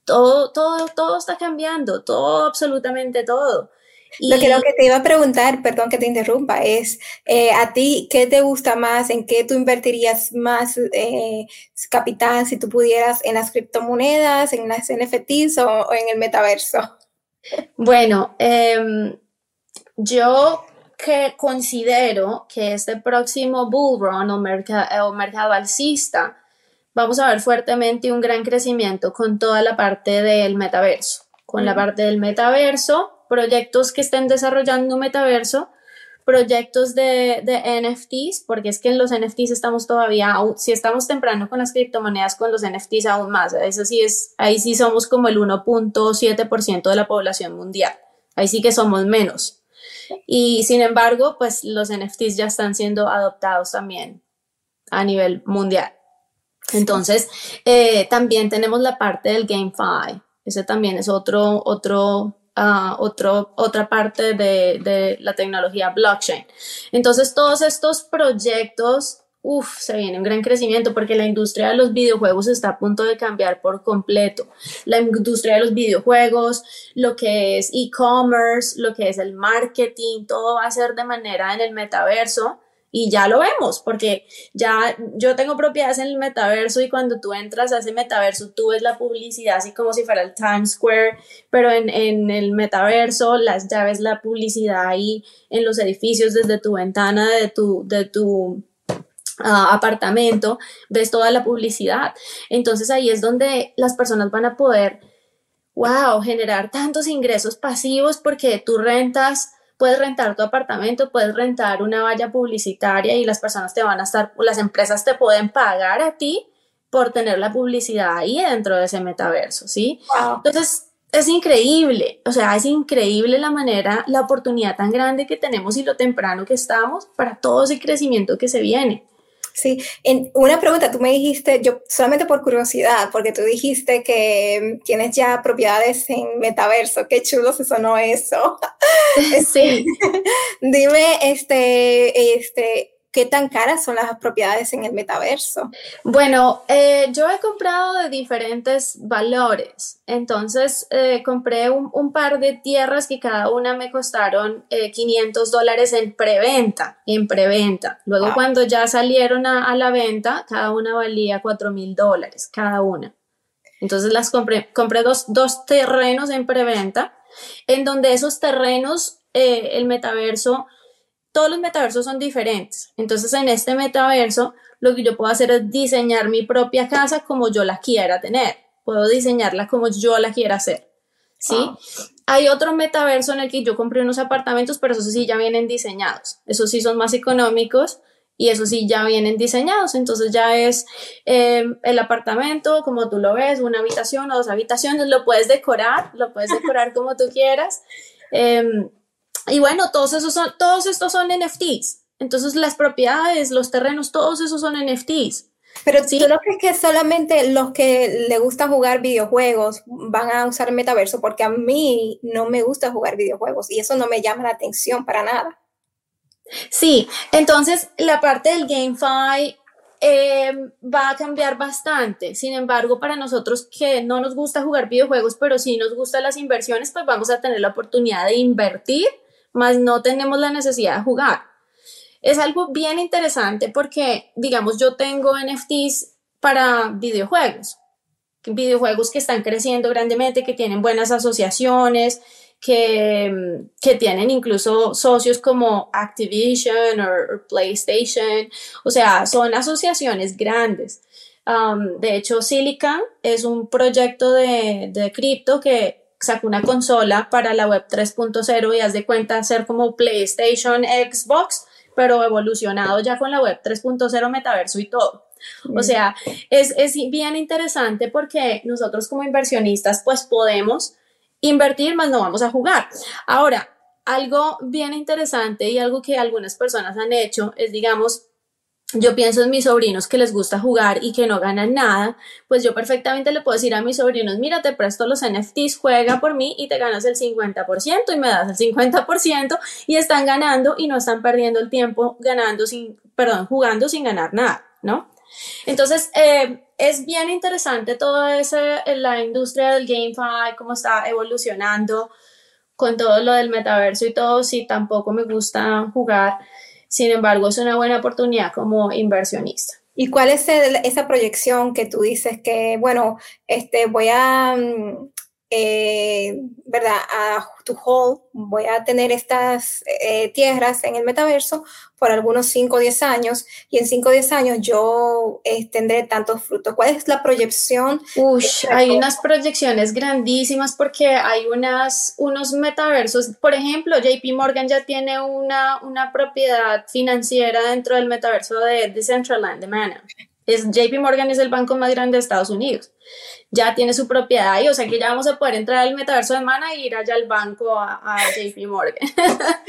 todo, todo, todo está cambiando, todo, absolutamente todo. Lo, que, lo que te iba a preguntar, perdón que te interrumpa, es eh, a ti, ¿qué te gusta más? ¿En qué tú invertirías más eh, capital si tú pudieras en las criptomonedas, en las NFTs o, en el metaverso? Bueno, em, yo que considero que este próximo bull run o, o mercado alcista vamos a ver fuertemente un gran crecimiento con toda la parte del metaverso. Con la parte del metaverso, proyectos que estén desarrollando un metaverso, proyectos de, NFTs, porque es que en los NFTs estamos todavía, si estamos temprano con las criptomonedas, con los NFTs aún más. Eso sí es, ahí sí somos como el 1.7% de la población mundial. Ahí sí que somos menos. Y sin embargo, pues los NFTs ya están siendo adoptados también a nivel mundial. Entonces, eh, también tenemos la parte del GameFi. Ese también es otro, otro, uh, otro, otra parte de, de la tecnología blockchain. Entonces, todos estos proyectos Uf, se viene un gran crecimiento porque la industria de los videojuegos está a punto de cambiar por completo. La industria de los videojuegos, lo que es e-commerce, lo que es el marketing, todo va a ser de manera en el metaverso y ya lo vemos porque ya yo tengo propiedades en el metaverso y cuando tú entras a ese metaverso tú ves la publicidad así como si fuera el Times Square, pero en, en el metaverso las llaves, la publicidad ahí en los edificios desde tu ventana de tu, de tu apartamento, ves toda la publicidad. Entonces ahí es donde las personas van a poder, wow, generar tantos ingresos pasivos porque tú rentas, puedes rentar tu apartamento, puedes rentar una valla publicitaria y las personas te van a estar, las empresas te pueden pagar a ti por tener la publicidad ahí dentro de ese metaverso, ¿sí? Entonces, es increíble, o sea, es increíble la manera, la oportunidad tan grande que tenemos y lo temprano que estamos para todo ese crecimiento que se viene. Sí, en una pregunta, tú me dijiste, yo solamente por curiosidad, porque tú dijiste que tienes ya propiedades en metaverso, qué chulo se sonó eso. Sí. Dime, este, este, ¿Qué tan caras son las propiedades en el metaverso? Bueno, eh, yo he comprado de diferentes valores. Entonces, eh, compré un, par de tierras que cada una me costaron 500 eh, dólares en preventa, en preventa. Luego, cuando ya salieron a, la venta, cada una valía 4 mil dólares, cada una. Entonces, las compré, compré dos, dos terrenos en preventa, en donde esos terrenos, el metaverso todos los metaversos son diferentes. Entonces, en este metaverso, lo que yo puedo hacer es diseñar mi propia casa como yo la quiera tener. Puedo diseñarla como yo la quiera hacer. ¿Sí? Hay otro metaverso en el que yo compré unos apartamentos, pero esos sí ya vienen diseñados. Esos sí son más económicos y esos sí ya vienen diseñados. Entonces ya es em, el apartamento, como tú lo ves, una habitación o dos habitaciones, lo puedes decorar, lo puedes decorar como tú quieras. Em, y bueno, todos esos son, todos estos son NFTs. Entonces las propiedades, los terrenos, todos esos son NFTs. Pero ¿Sí? ¿tú no crees que solamente los que le gusta jugar videojuegos van a usar metaverso? Porque a mí no me gusta jugar videojuegos y eso no me llama la atención para nada. Sí, entonces la parte del GameFi eh, va a cambiar bastante. Sin embargo, para nosotros que no nos gusta jugar videojuegos, pero sí nos gustan las inversiones, pues vamos a tener la oportunidad de invertir más no tenemos la necesidad de jugar. Es algo bien interesante porque, digamos, yo tengo NFTs para videojuegos, videojuegos que están creciendo grandemente, que tienen buenas asociaciones, que, que tienen incluso socios como Activision o PlayStation, o sea, son asociaciones grandes. Um, de hecho, Silicon es un proyecto de, de cripto que sacó una consola para la web 3.0 y haz de cuenta ser como PlayStation, Xbox, pero evolucionado ya con la web 3.0 metaverso y todo. O sea, es, es bien interesante porque nosotros como inversionistas pues podemos invertir, más no vamos a jugar. Ahora, algo bien interesante y algo que algunas personas han hecho es, digamos, yo pienso en mis sobrinos que les gusta jugar y que no ganan nada, pues yo perfectamente le puedo decir a mis sobrinos, mira, te presto los NFTs, juega por mí y te ganas el 50% y me das el 50% y están ganando y no están perdiendo el tiempo ganando sin, perdón, jugando sin ganar nada, ¿no? Entonces, eh, es bien interesante toda esa, la industria del GameFi, cómo está evolucionando con todo lo del metaverso y todo, si tampoco me gusta jugar sin embargo, es una buena oportunidad como inversionista. ¿Y cuál es esa proyección que tú dices que, bueno, este, voy a, mm, eh, ¿verdad? A to hold, voy a tener estas eh, tierras en el metaverso por algunos 5 o 10 años y en 5 o 10 años yo eh, tendré tantos frutos. ¿Cuál es la proyección? Ush, hay unas proyecciones grandísimas porque hay unas, unos metaversos. Por ejemplo, JP Morgan ya tiene una, una propiedad financiera dentro del metaverso de Decentraland, de Mana. Es, JP Morgan es el banco más grande de Estados Unidos. Ya tiene su propiedad ahí, o sea que ya vamos a poder entrar al metaverso de Mana e ir allá al banco a, JP Morgan.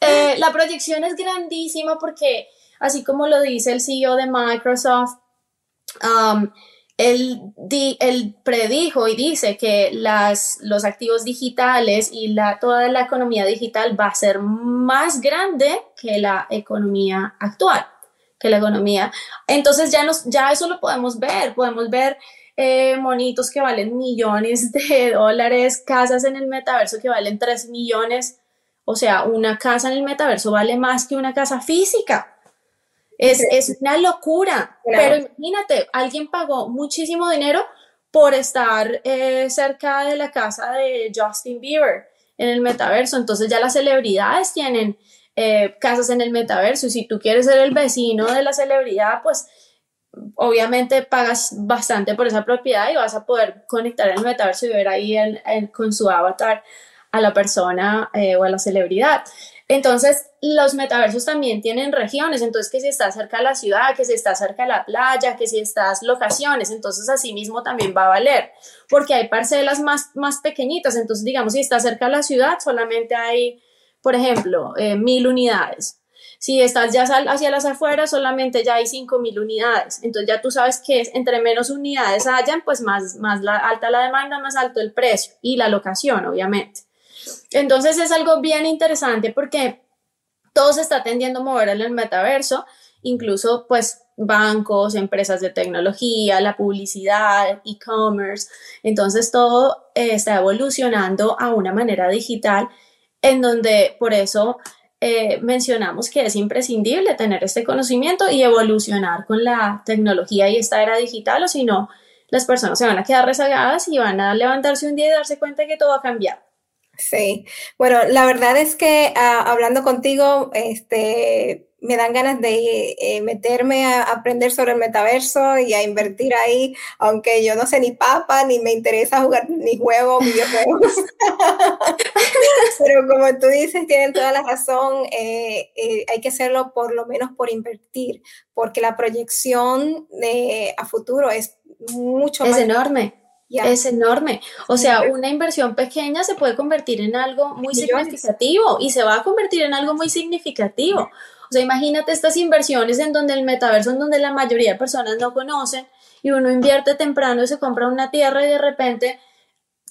Eh, la proyección es grandísima porque, así como lo dice el CEO de Microsoft, um, él, predijo y dice que las, los activos digitales y la, toda la economía digital va a ser más grande que la economía actual que la economía. Entonces ya, nos, ya eso lo podemos ver, podemos ver eh, monitos que valen millones de dólares, casas en el metaverso que valen 3 millones. O sea, una casa en el metaverso vale más que una casa física. Es, es una locura. Pero imagínate, alguien pagó muchísimo dinero por estar eh, cerca de la casa de Justin Bieber en el metaverso. Entonces ya las celebridades tienen eh, casas en el metaverso. Y si tú quieres ser el vecino de la celebridad, pues obviamente pagas bastante por esa propiedad y vas a poder conectar el metaverso y ver ahí con su avatar a la persona eh, o a la celebridad. Entonces, los metaversos también tienen regiones, entonces que si estás cerca de la ciudad, que si estás cerca de la playa, que si estás locaciones, entonces así mismo también va a valer, porque hay parcelas más, más pequeñitas, entonces digamos, si estás cerca de la ciudad, solamente hay por ejemplo, eh, mil unidades. Si estás ya hacia las afueras, solamente ya hay cinco mil unidades. Entonces ya tú sabes que entre menos unidades hayan, pues más, más la, alta la demanda, más alto el precio y la locación, obviamente. Entonces es algo bien interesante porque todo se está tendiendo a mover en el metaverso, incluso pues bancos, empresas de tecnología, la publicidad, e-commerce. Entonces todo eh, está evolucionando a una manera digital en donde por eso eh, mencionamos que es imprescindible tener este conocimiento y evolucionar con la tecnología y esta era digital, o si no, las personas se van a quedar rezagadas y van a levantarse un día y darse cuenta que todo va a cambiar. Sí, bueno, la verdad es que ah, hablando contigo, este, me dan ganas de eh, meterme a aprender sobre el metaverso y a invertir ahí, aunque yo no sé ni papa, ni me interesa jugar ni juegos, videojuegos. Pero como tú dices, tienen toda la razón, eh, eh, hay que hacerlo por lo menos por invertir, porque la proyección de, a futuro es mucho más... Es enorme. Es enorme. O sea, una inversión pequeña se puede convertir en algo muy significativo y se va a convertir en algo muy significativo. O sea, imagínate estas inversiones en donde el metaverso, en donde la mayoría de personas no conocen y uno invierte temprano y se compra una tierra y de repente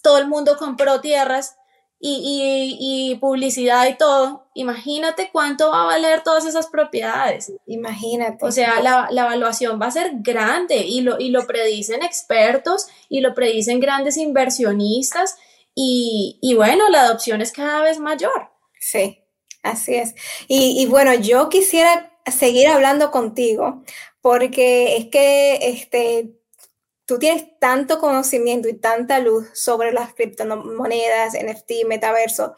todo el mundo compró tierras y, publicidad y todo. Imagínate cuánto va a valer todas esas propiedades. Imagínate. O sea, la, evaluación va a ser grande y lo, y lo predicen expertos y lo predicen grandes inversionistas y, y bueno, la adopción es cada vez mayor. Sí, Así es. Y, bueno, yo quisiera seguir hablando contigo porque es que este, tú tienes tanto conocimiento y tanta luz sobre las criptomonedas, NFT, metaverso,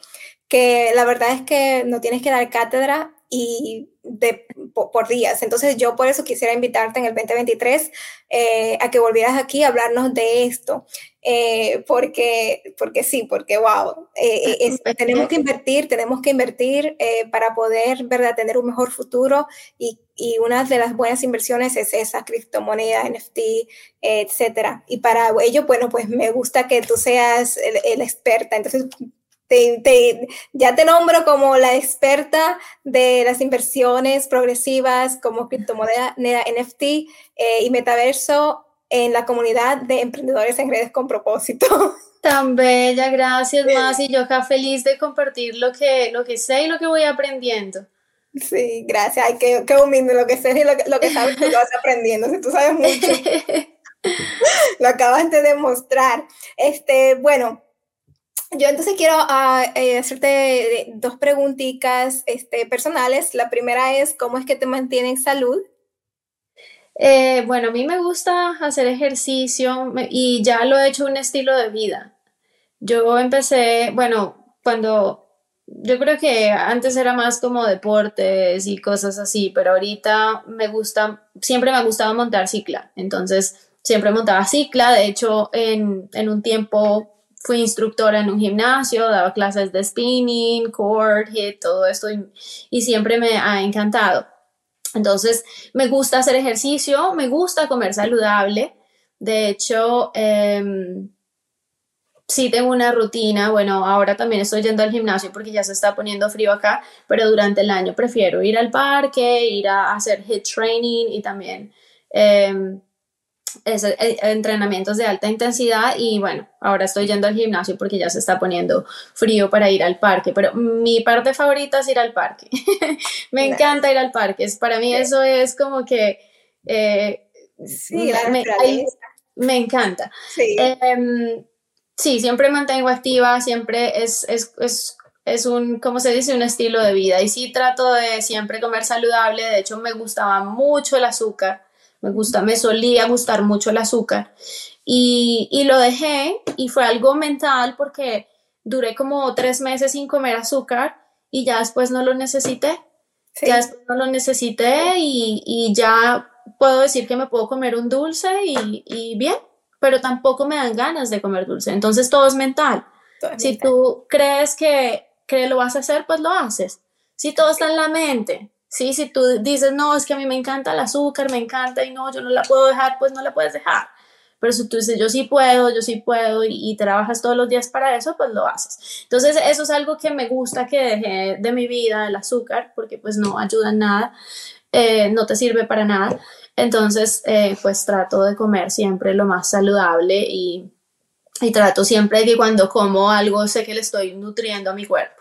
que la verdad es que no tienes que dar cátedra y de, por, días. Entonces yo por eso quisiera invitarte en el 2023 eh, a que volvieras aquí a hablarnos de esto, eh, porque, porque sí, porque wow, eh, tenemos que invertir, tenemos que invertir para poder ¿verdad? tener un mejor futuro y, y, una de las buenas inversiones es esa criptomoneda, NFT, etcétera. Y para ello, bueno, pues me gusta que tú seas el, el experta. Entonces, ya te nombro como la experta de las inversiones progresivas como criptomoneda NFT eh, y metaverso en la comunidad de emprendedores en redes con propósito. Tan bella, gracias más y yo acá feliz de compartir lo que, lo que sé y lo que voy aprendiendo. Sí, gracias. Ay, qué, qué humilde lo que sé y lo que, lo que sabes que lo vas aprendiendo. Si tú sabes mucho. lo acabas de demostrar. Este, bueno, yo entonces quiero ah, eh, hacerte dos preguntitas este, personales. La primera es, ¿cómo es que te mantienen salud? Eh, bueno, a mí me gusta hacer ejercicio y ya lo he hecho un estilo de vida. Yo empecé, bueno, cuando yo creo que antes era más como deportes y cosas así, pero ahorita me gusta, siempre me ha gustado montar cicla. Entonces, siempre montaba cicla. De hecho, en, en un tiempo fui instructora en un gimnasio, daba clases de spinning, core, hit, todo esto y, siempre me ha encantado. Entonces, me gusta hacer ejercicio, me gusta comer saludable. De hecho, em, sí tengo una rutina. Bueno, ahora también estoy yendo al gimnasio porque ya se está poniendo frío acá, pero durante el año prefiero ir al parque, ir a hacer hit training y también em, eh, entrenamientos de alta intensidad y bueno, ahora estoy yendo al gimnasio porque ya se está poniendo frío para ir al parque, pero mi parte favorita es ir al parque. me encanta ir al parque, para mí eso es como que... Eh, sí, me, encanta. Sí. Em, sí. siempre mantengo activa, siempre es, es, es es un, se dice, un estilo de vida. Y sí trato de siempre comer saludable. De hecho, me gustaba mucho el azúcar me gusta, me solía gustar mucho el azúcar y, y, lo dejé y fue algo mental porque duré como tres meses sin comer azúcar y ya después no lo necesité. Ya después no lo necesité y, y, ya puedo decir que me puedo comer un dulce y, y, bien, pero tampoco me dan ganas de comer dulce. Entonces todo es mental. si tú crees que, que lo vas a hacer, pues lo haces. Si todo está en la mente, Sí, si tú dices, no, es que a mí me encanta el azúcar, me encanta y no, yo no la puedo dejar, pues no la puedes dejar. Pero si tú dices, yo sí puedo, yo sí puedo y, trabajas todos los días para eso, pues lo haces. Entonces, eso es algo que me gusta que dejé de mi vida, el azúcar, porque pues no ayuda en nada, eh, no te sirve para nada. Entonces, eh, pues trato de comer siempre lo más saludable y, y trato siempre de que cuando como algo sé que le estoy nutriendo a mi cuerpo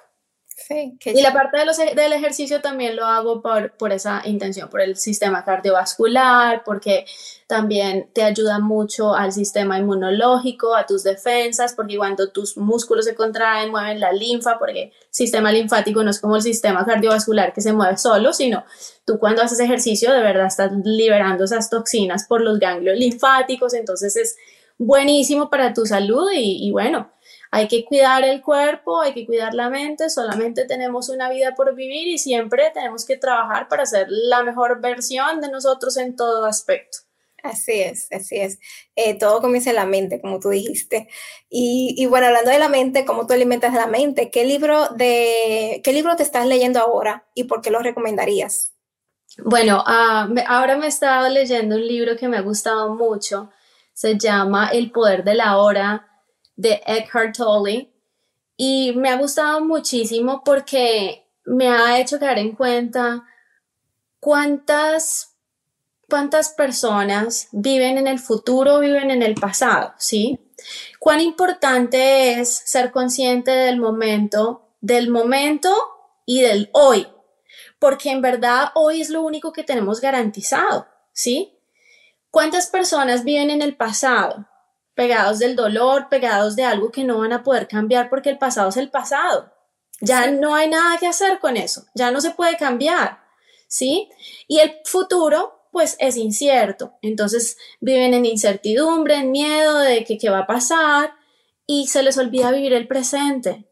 y la parte de los, e, del ejercicio también lo hago por, por esa intención, por el sistema cardiovascular, porque también te ayuda mucho al sistema inmunológico, a tus defensas, porque cuando tus músculos se contraen, mueven la linfa, porque el sistema linfático no es como el sistema cardiovascular que se mueve solo, sino tú cuando haces ejercicio de verdad estás liberando esas toxinas por los ganglios linfáticos, entonces es buenísimo para tu salud y, y bueno, hay que cuidar el cuerpo, hay que cuidar la mente, solamente tenemos una vida por vivir y siempre tenemos que trabajar para ser la mejor versión de nosotros en todo aspecto. Así es, así es. Eh, todo comienza en la mente, como tú dijiste. Y, bueno, hablando de la mente, ¿cómo tú alimentas la mente? ¿Qué libro, de, ¿Qué libro te estás leyendo ahora y por qué lo recomendarías? Bueno, ah, ahora me he estado leyendo un libro que me ha gustado mucho. Se llama El poder de la hora de Eckhart Tolle y me ha gustado muchísimo porque me ha hecho caer en cuenta cuántas cuántas personas viven en el futuro, viven en el pasado, ¿sí? Cuán importante es ser consciente del momento, del momento y del hoy, porque en verdad hoy es lo único que tenemos garantizado, ¿sí? ¿Cuántas personas viven en el pasado? Pegados del dolor, pegados de algo que no van a poder cambiar porque el pasado es el pasado. Ya no hay nada que hacer con eso, ya no se puede cambiar, ¿sí? Y el futuro, pues es incierto. Entonces viven en incertidumbre, en miedo de que qué va a pasar y se les olvida vivir el presente.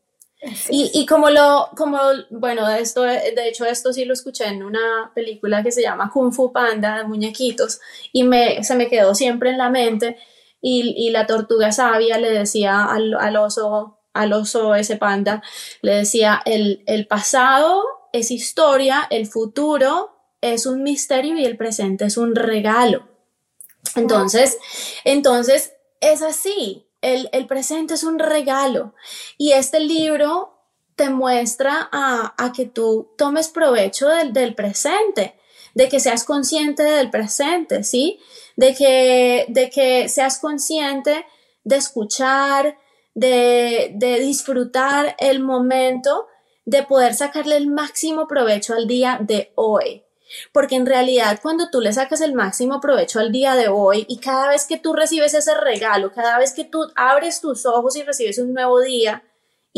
Y, y, como lo, como, bueno, esto, de hecho esto sí lo escuché en una película que se llama Kung Fu Panda de muñequitos y me, se me quedó siempre en la mente y, la tortuga sabia le decía al, oso, al oso ese panda, le decía, el, el pasado es historia, el futuro es un misterio y el presente es un regalo. Entonces, entonces es así, el, el, presente es un regalo. Y este libro te muestra a, a que tú tomes provecho del, del, presente, de que seas consciente del presente, ¿sí? de que, de que seas consciente de escuchar, de, de disfrutar el momento, de poder sacarle el máximo provecho al día de hoy. Porque en realidad cuando tú le sacas el máximo provecho al día de hoy y cada vez que tú recibes ese regalo, cada vez que tú abres tus ojos y recibes un nuevo día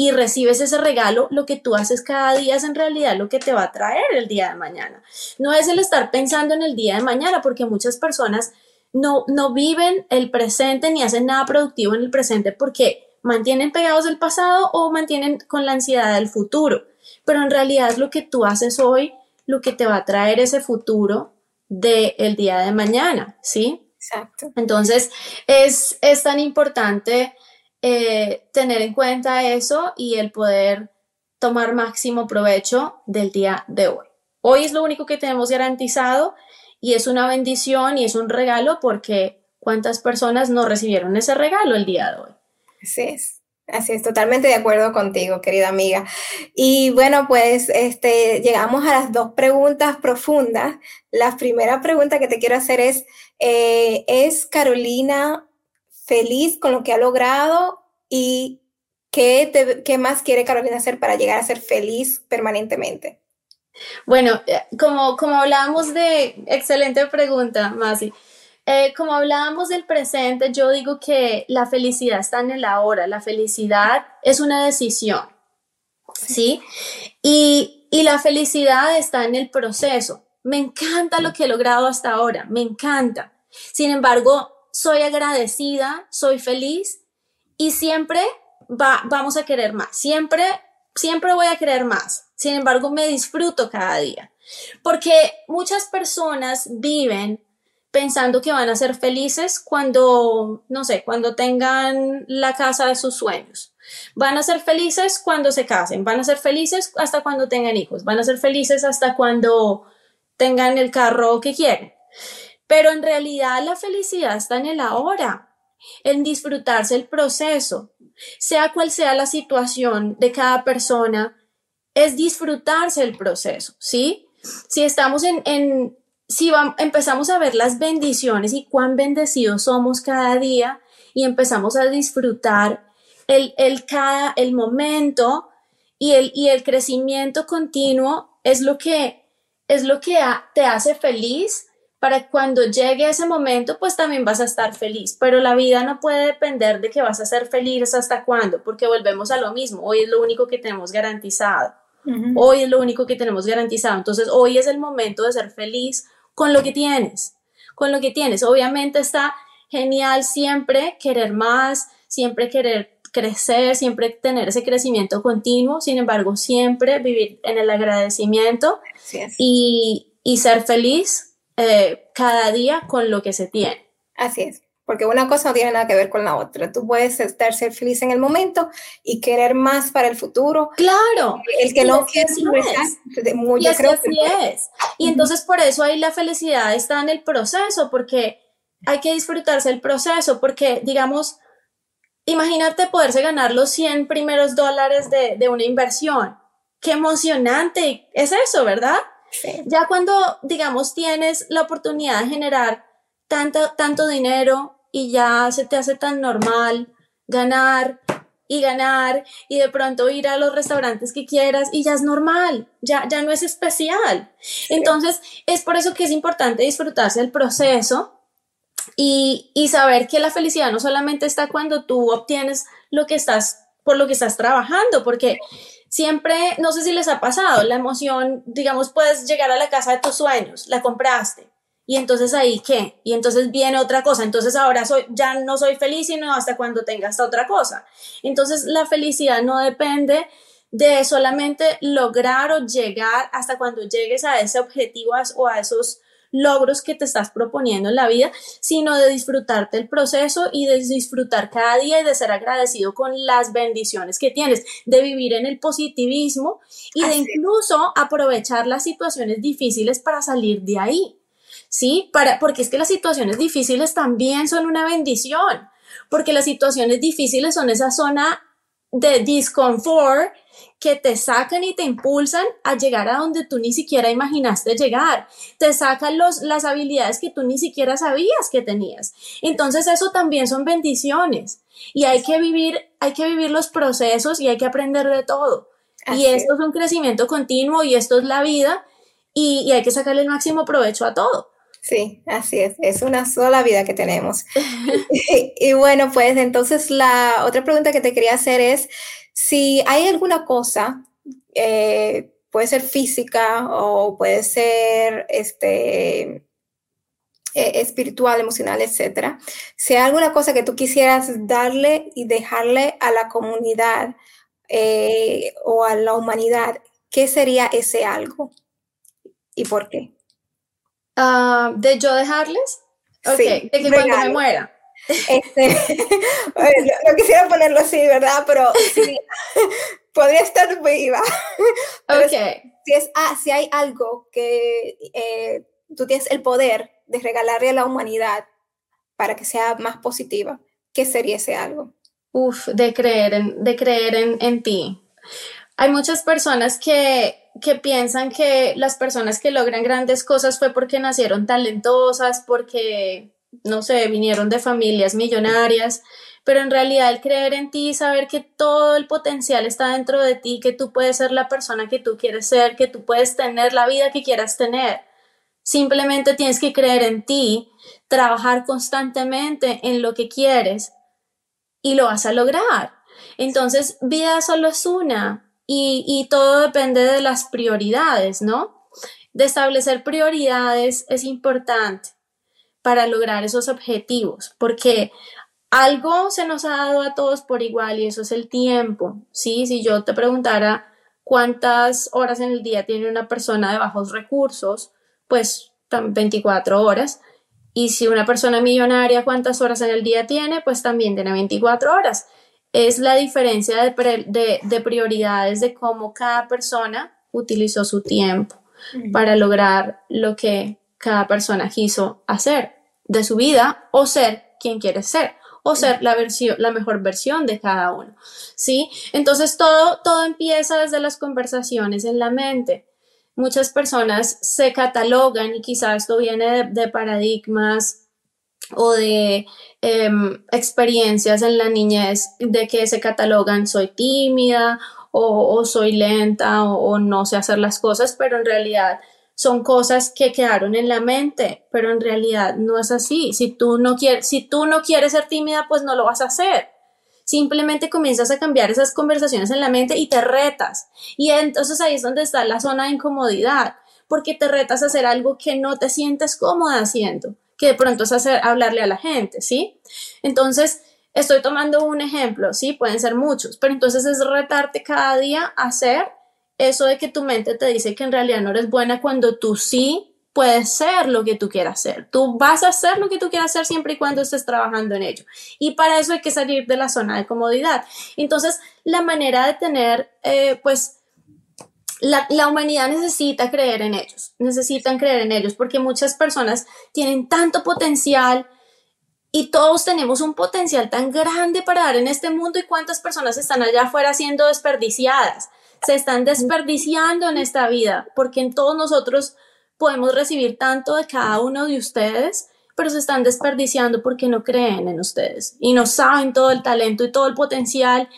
y recibes ese regalo, lo que tú haces cada día es en realidad lo que te va a traer el día de mañana. No es el estar pensando en el día de mañana porque muchas personas no, no viven el presente ni hacen nada productivo en el presente porque mantienen pegados del pasado o mantienen con la ansiedad del futuro. Pero en realidad es lo que tú haces hoy lo que te va a traer ese futuro del día de mañana, ¿sí? Exacto. Entonces, es, es tan importante eh, tener en cuenta eso y el poder tomar máximo provecho del día de hoy. Hoy es lo único que tenemos garantizado y es una bendición y es un regalo porque cuántas personas no recibieron ese regalo el día de hoy. Así es. Así es, totalmente de acuerdo contigo, querida amiga. Y bueno, pues este, llegamos a las dos preguntas profundas. La primera pregunta que te quiero hacer es, eh, ¿es Carolina feliz con lo que ha logrado y qué, qué más quiere Carolina hacer para llegar a ser feliz permanentemente? Bueno, eh, como, como hablábamos de, excelente pregunta, Masi. Eh, como hablábamos del presente, yo digo que la felicidad está en el ahora, la felicidad es una decisión, ¿sí? Y, y la felicidad está en el proceso. Me encanta lo que he logrado hasta ahora, me encanta. Sin embargo, soy agradecida, soy feliz y siempre va, vamos a querer más, siempre, siempre voy a querer más. Sin embargo, me disfruto cada día. Porque muchas personas viven pensando que van a ser felices cuando, no sé, cuando tengan la casa de sus sueños. Van a ser felices cuando se casen, van a ser felices hasta cuando tengan hijos, van a ser felices hasta cuando tengan el carro que quieren. Pero en realidad la felicidad está en el ahora, en disfrutarse el proceso, sea cual sea la situación de cada persona, es disfrutarse el proceso, ¿sí? Si estamos en, si empezamos a ver las bendiciones y cuán bendecidos somos cada día y empezamos a disfrutar el, el, cada, el momento y el, y el crecimiento continuo es lo que, es lo que te hace feliz para cuando llegue ese momento, pues también vas a estar feliz. Pero la vida no puede depender de que vas a ser feliz hasta cuándo, porque volvemos a lo mismo. Hoy es lo único que tenemos garantizado. Hoy es lo único que tenemos garantizado. Entonces, hoy es el momento de ser feliz con lo que tienes, con lo que tienes. Obviamente está genial siempre querer más, siempre querer crecer, siempre tener ese crecimiento continuo, sin embargo, siempre vivir en el agradecimiento y, y, ser feliz eh, cada día con lo que se tiene. Así es porque una cosa no tiene nada que ver con la otra. Tú puedes estar ser feliz en el momento y querer más para el futuro. Claro. El que no quiere es. Muy, y así es. Y entonces por eso ahí la felicidad está en el proceso, porque hay que disfrutarse el proceso, porque digamos, imagínate poderse ganar los 100 primeros dólares de, de una inversión. Qué emocionante es eso, ¿verdad? Sí. Ya cuando, digamos, tienes la oportunidad de generar tanto, tanto dinero y ya se te hace tan normal ganar y ganar y de pronto ir a los restaurantes que quieras y ya es normal, ya, ya no es especial. Entonces, es por eso que es importante disfrutarse del proceso y, y, saber que la felicidad no solamente está cuando tú obtienes lo que estás, por lo que estás trabajando, porque siempre, no sé si les ha pasado, la emoción, digamos, puedes llegar a la casa de tus sueños, la compraste, y entonces ahí qué, y entonces viene otra cosa, entonces ahora soy, ya no soy feliz sino hasta cuando tenga otra cosa. Entonces la felicidad no depende de solamente lograr o llegar hasta cuando llegues a ese objetivo o a esos logros que te estás proponiendo en la vida, sino de disfrutarte el proceso y de disfrutar cada día y de ser agradecido con las bendiciones que tienes, de vivir en el positivismo y de incluso aprovechar las situaciones difíciles para salir de ahí. ¿sí? Para, porque es que las situaciones difíciles también son una bendición, porque las situaciones difíciles son esa zona de disconfort que te sacan y te impulsan a llegar a donde tú ni siquiera imaginaste llegar. Te sacan los, las habilidades que tú ni siquiera sabías que tenías. Entonces eso también son bendiciones y hay que vivir, hay que vivir los procesos y hay que aprender de todo. y esto es un crecimiento continuo y esto es la vida y, y hay que sacarle el máximo provecho a todo. Sí, así es, es una sola vida que tenemos. y, bueno, pues entonces la otra pregunta que te quería hacer es si hay alguna cosa, eh, puede ser física o puede ser este, eh, espiritual, emocional, etcétera, si hay alguna cosa que tú quisieras darle y dejarle a la comunidad eh, o a la humanidad, ¿qué sería ese algo? ¿Y por qué? Ah, ¿De yo dejarles? Ok, de que cuando me muera. Este, no, quisiera ponerlo así, ¿verdad? Pero sí, podría estar viva. ok. Si, es, ah, si hay algo que eh, tú tienes el poder de regalarle a la humanidad para que sea más positiva, ¿qué sería ese algo? Uf, de creer en, de creer en, en ti. Hay muchas personas que, que piensan que las personas que logran grandes cosas fue porque nacieron talentosas, porque, no sé, vinieron de familias millonarias, pero en realidad el creer en ti, saber que todo el potencial está dentro de ti, que tú puedes ser la persona que tú quieres ser, que tú puedes tener la vida que quieras tener. Simplemente tienes que creer en ti, trabajar constantemente en lo que quieres y lo vas a lograr. Entonces, vida solo es una y, y todo depende de las prioridades, ¿no? De establecer prioridades es importante para lograr esos objetivos, porque algo se nos ha dado a todos por igual y eso es el tiempo, ¿sí? Si yo te preguntara cuántas horas en el día tiene una persona de bajos recursos, pues 24 horas. Y si una persona millonaria, ¿cuántas horas en el día tiene? Pues también tiene 24 horas. Es la diferencia de, de, prioridades de cómo cada persona utilizó su tiempo para lograr lo que cada persona quiso hacer de su vida o ser quien quiere ser o ser la, la mejor versión de cada uno. ¿Sí? Entonces todo, todo empieza desde las conversaciones en la mente muchas personas se catalogan y quizás esto viene de, paradigmas o de em, experiencias en la niñez de que se catalogan soy tímida o, soy lenta o, no sé hacer las cosas, pero en realidad son cosas que quedaron en la mente, pero en realidad no es así. Si tú no quieres, si tú no quieres ser tímida, pues no lo vas a hacer. Simplemente comienzas a cambiar esas conversaciones en la mente y te retas. Y entonces ahí es donde está la zona de incomodidad, porque te retas a hacer algo que no te sientes cómoda haciendo, que de pronto es hacer, hablarle a la gente, ¿sí? Entonces, estoy tomando un ejemplo, ¿sí? Pueden ser muchos, pero entonces es retarte cada día a hacer eso de que tu mente te dice que en realidad no eres buena cuando tú sí puedes ser lo que tú quieras hacer. Tú vas a hacer lo que tú quieras hacer siempre y cuando estés trabajando en ello. Y para eso hay que salir de la zona de comodidad. Entonces, la manera de tener, eh, pues, la, la, humanidad necesita creer en ellos, necesitan creer en ellos, porque muchas personas tienen tanto potencial y todos tenemos un potencial tan grande para dar en este mundo y cuántas personas están allá afuera siendo desperdiciadas, se están desperdiciando en esta vida, porque en todos nosotros podemos recibir tanto de cada uno de ustedes, pero se están desperdiciando porque no creen en ustedes y no saben todo el talento y todo el potencial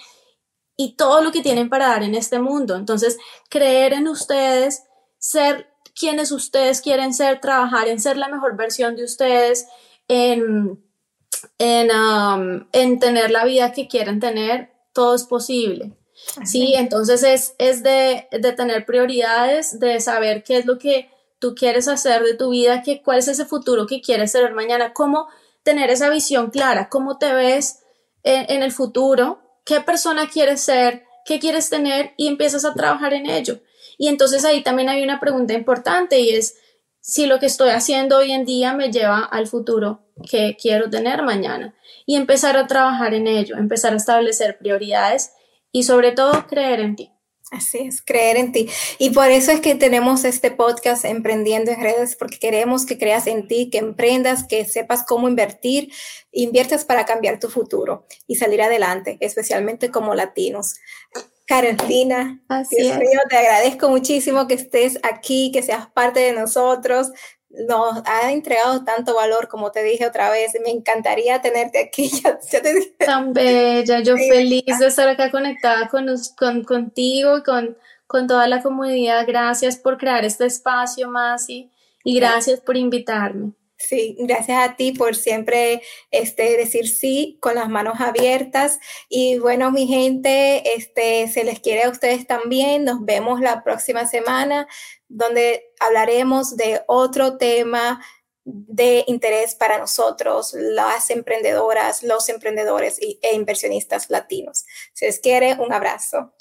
y todo lo que tienen para dar en este mundo. Entonces, creer en ustedes, ser quienes ustedes quieren ser, trabajar en ser la mejor versión de ustedes, en, en, um, en tener la vida que quieren tener, todo es posible. Sí, entonces es, es de, de tener prioridades, de saber qué es lo que tú quieres hacer de tu vida, que, cuál es ese futuro que quieres ser mañana, cómo tener esa visión clara, cómo te ves en, el futuro, qué persona quieres ser, qué quieres tener y empiezas a trabajar en ello. Y entonces ahí también hay una pregunta importante y es si lo que estoy haciendo hoy en día me lleva al futuro que quiero tener mañana y empezar a trabajar en ello, empezar a establecer prioridades y sobre todo creer en ti. Así es, creer en ti. Y por eso es que tenemos este podcast Emprendiendo en Redes, porque queremos que creas en ti, que emprendas, que sepas cómo invertir, inviertas para cambiar tu futuro y salir adelante, especialmente como latinos. Carolina, Dios mío, te agradezco muchísimo que estés aquí, que seas parte de nosotros nos ha entregado tanto valor, como te dije otra vez. Me encantaría tenerte aquí. Ya, te dije. Tan bella, yo feliz de estar acá conectada con, con contigo y con, con toda la comunidad. Gracias por crear este espacio, Masi, y gracias por invitarme. Sí, gracias a ti por siempre este, decir sí con las manos abiertas. Y bueno, mi gente, este, se les quiere a ustedes también. Nos vemos la próxima semana donde hablaremos de otro tema de interés para nosotros, las emprendedoras, los emprendedores e inversionistas latinos. Si les quiere, un abrazo.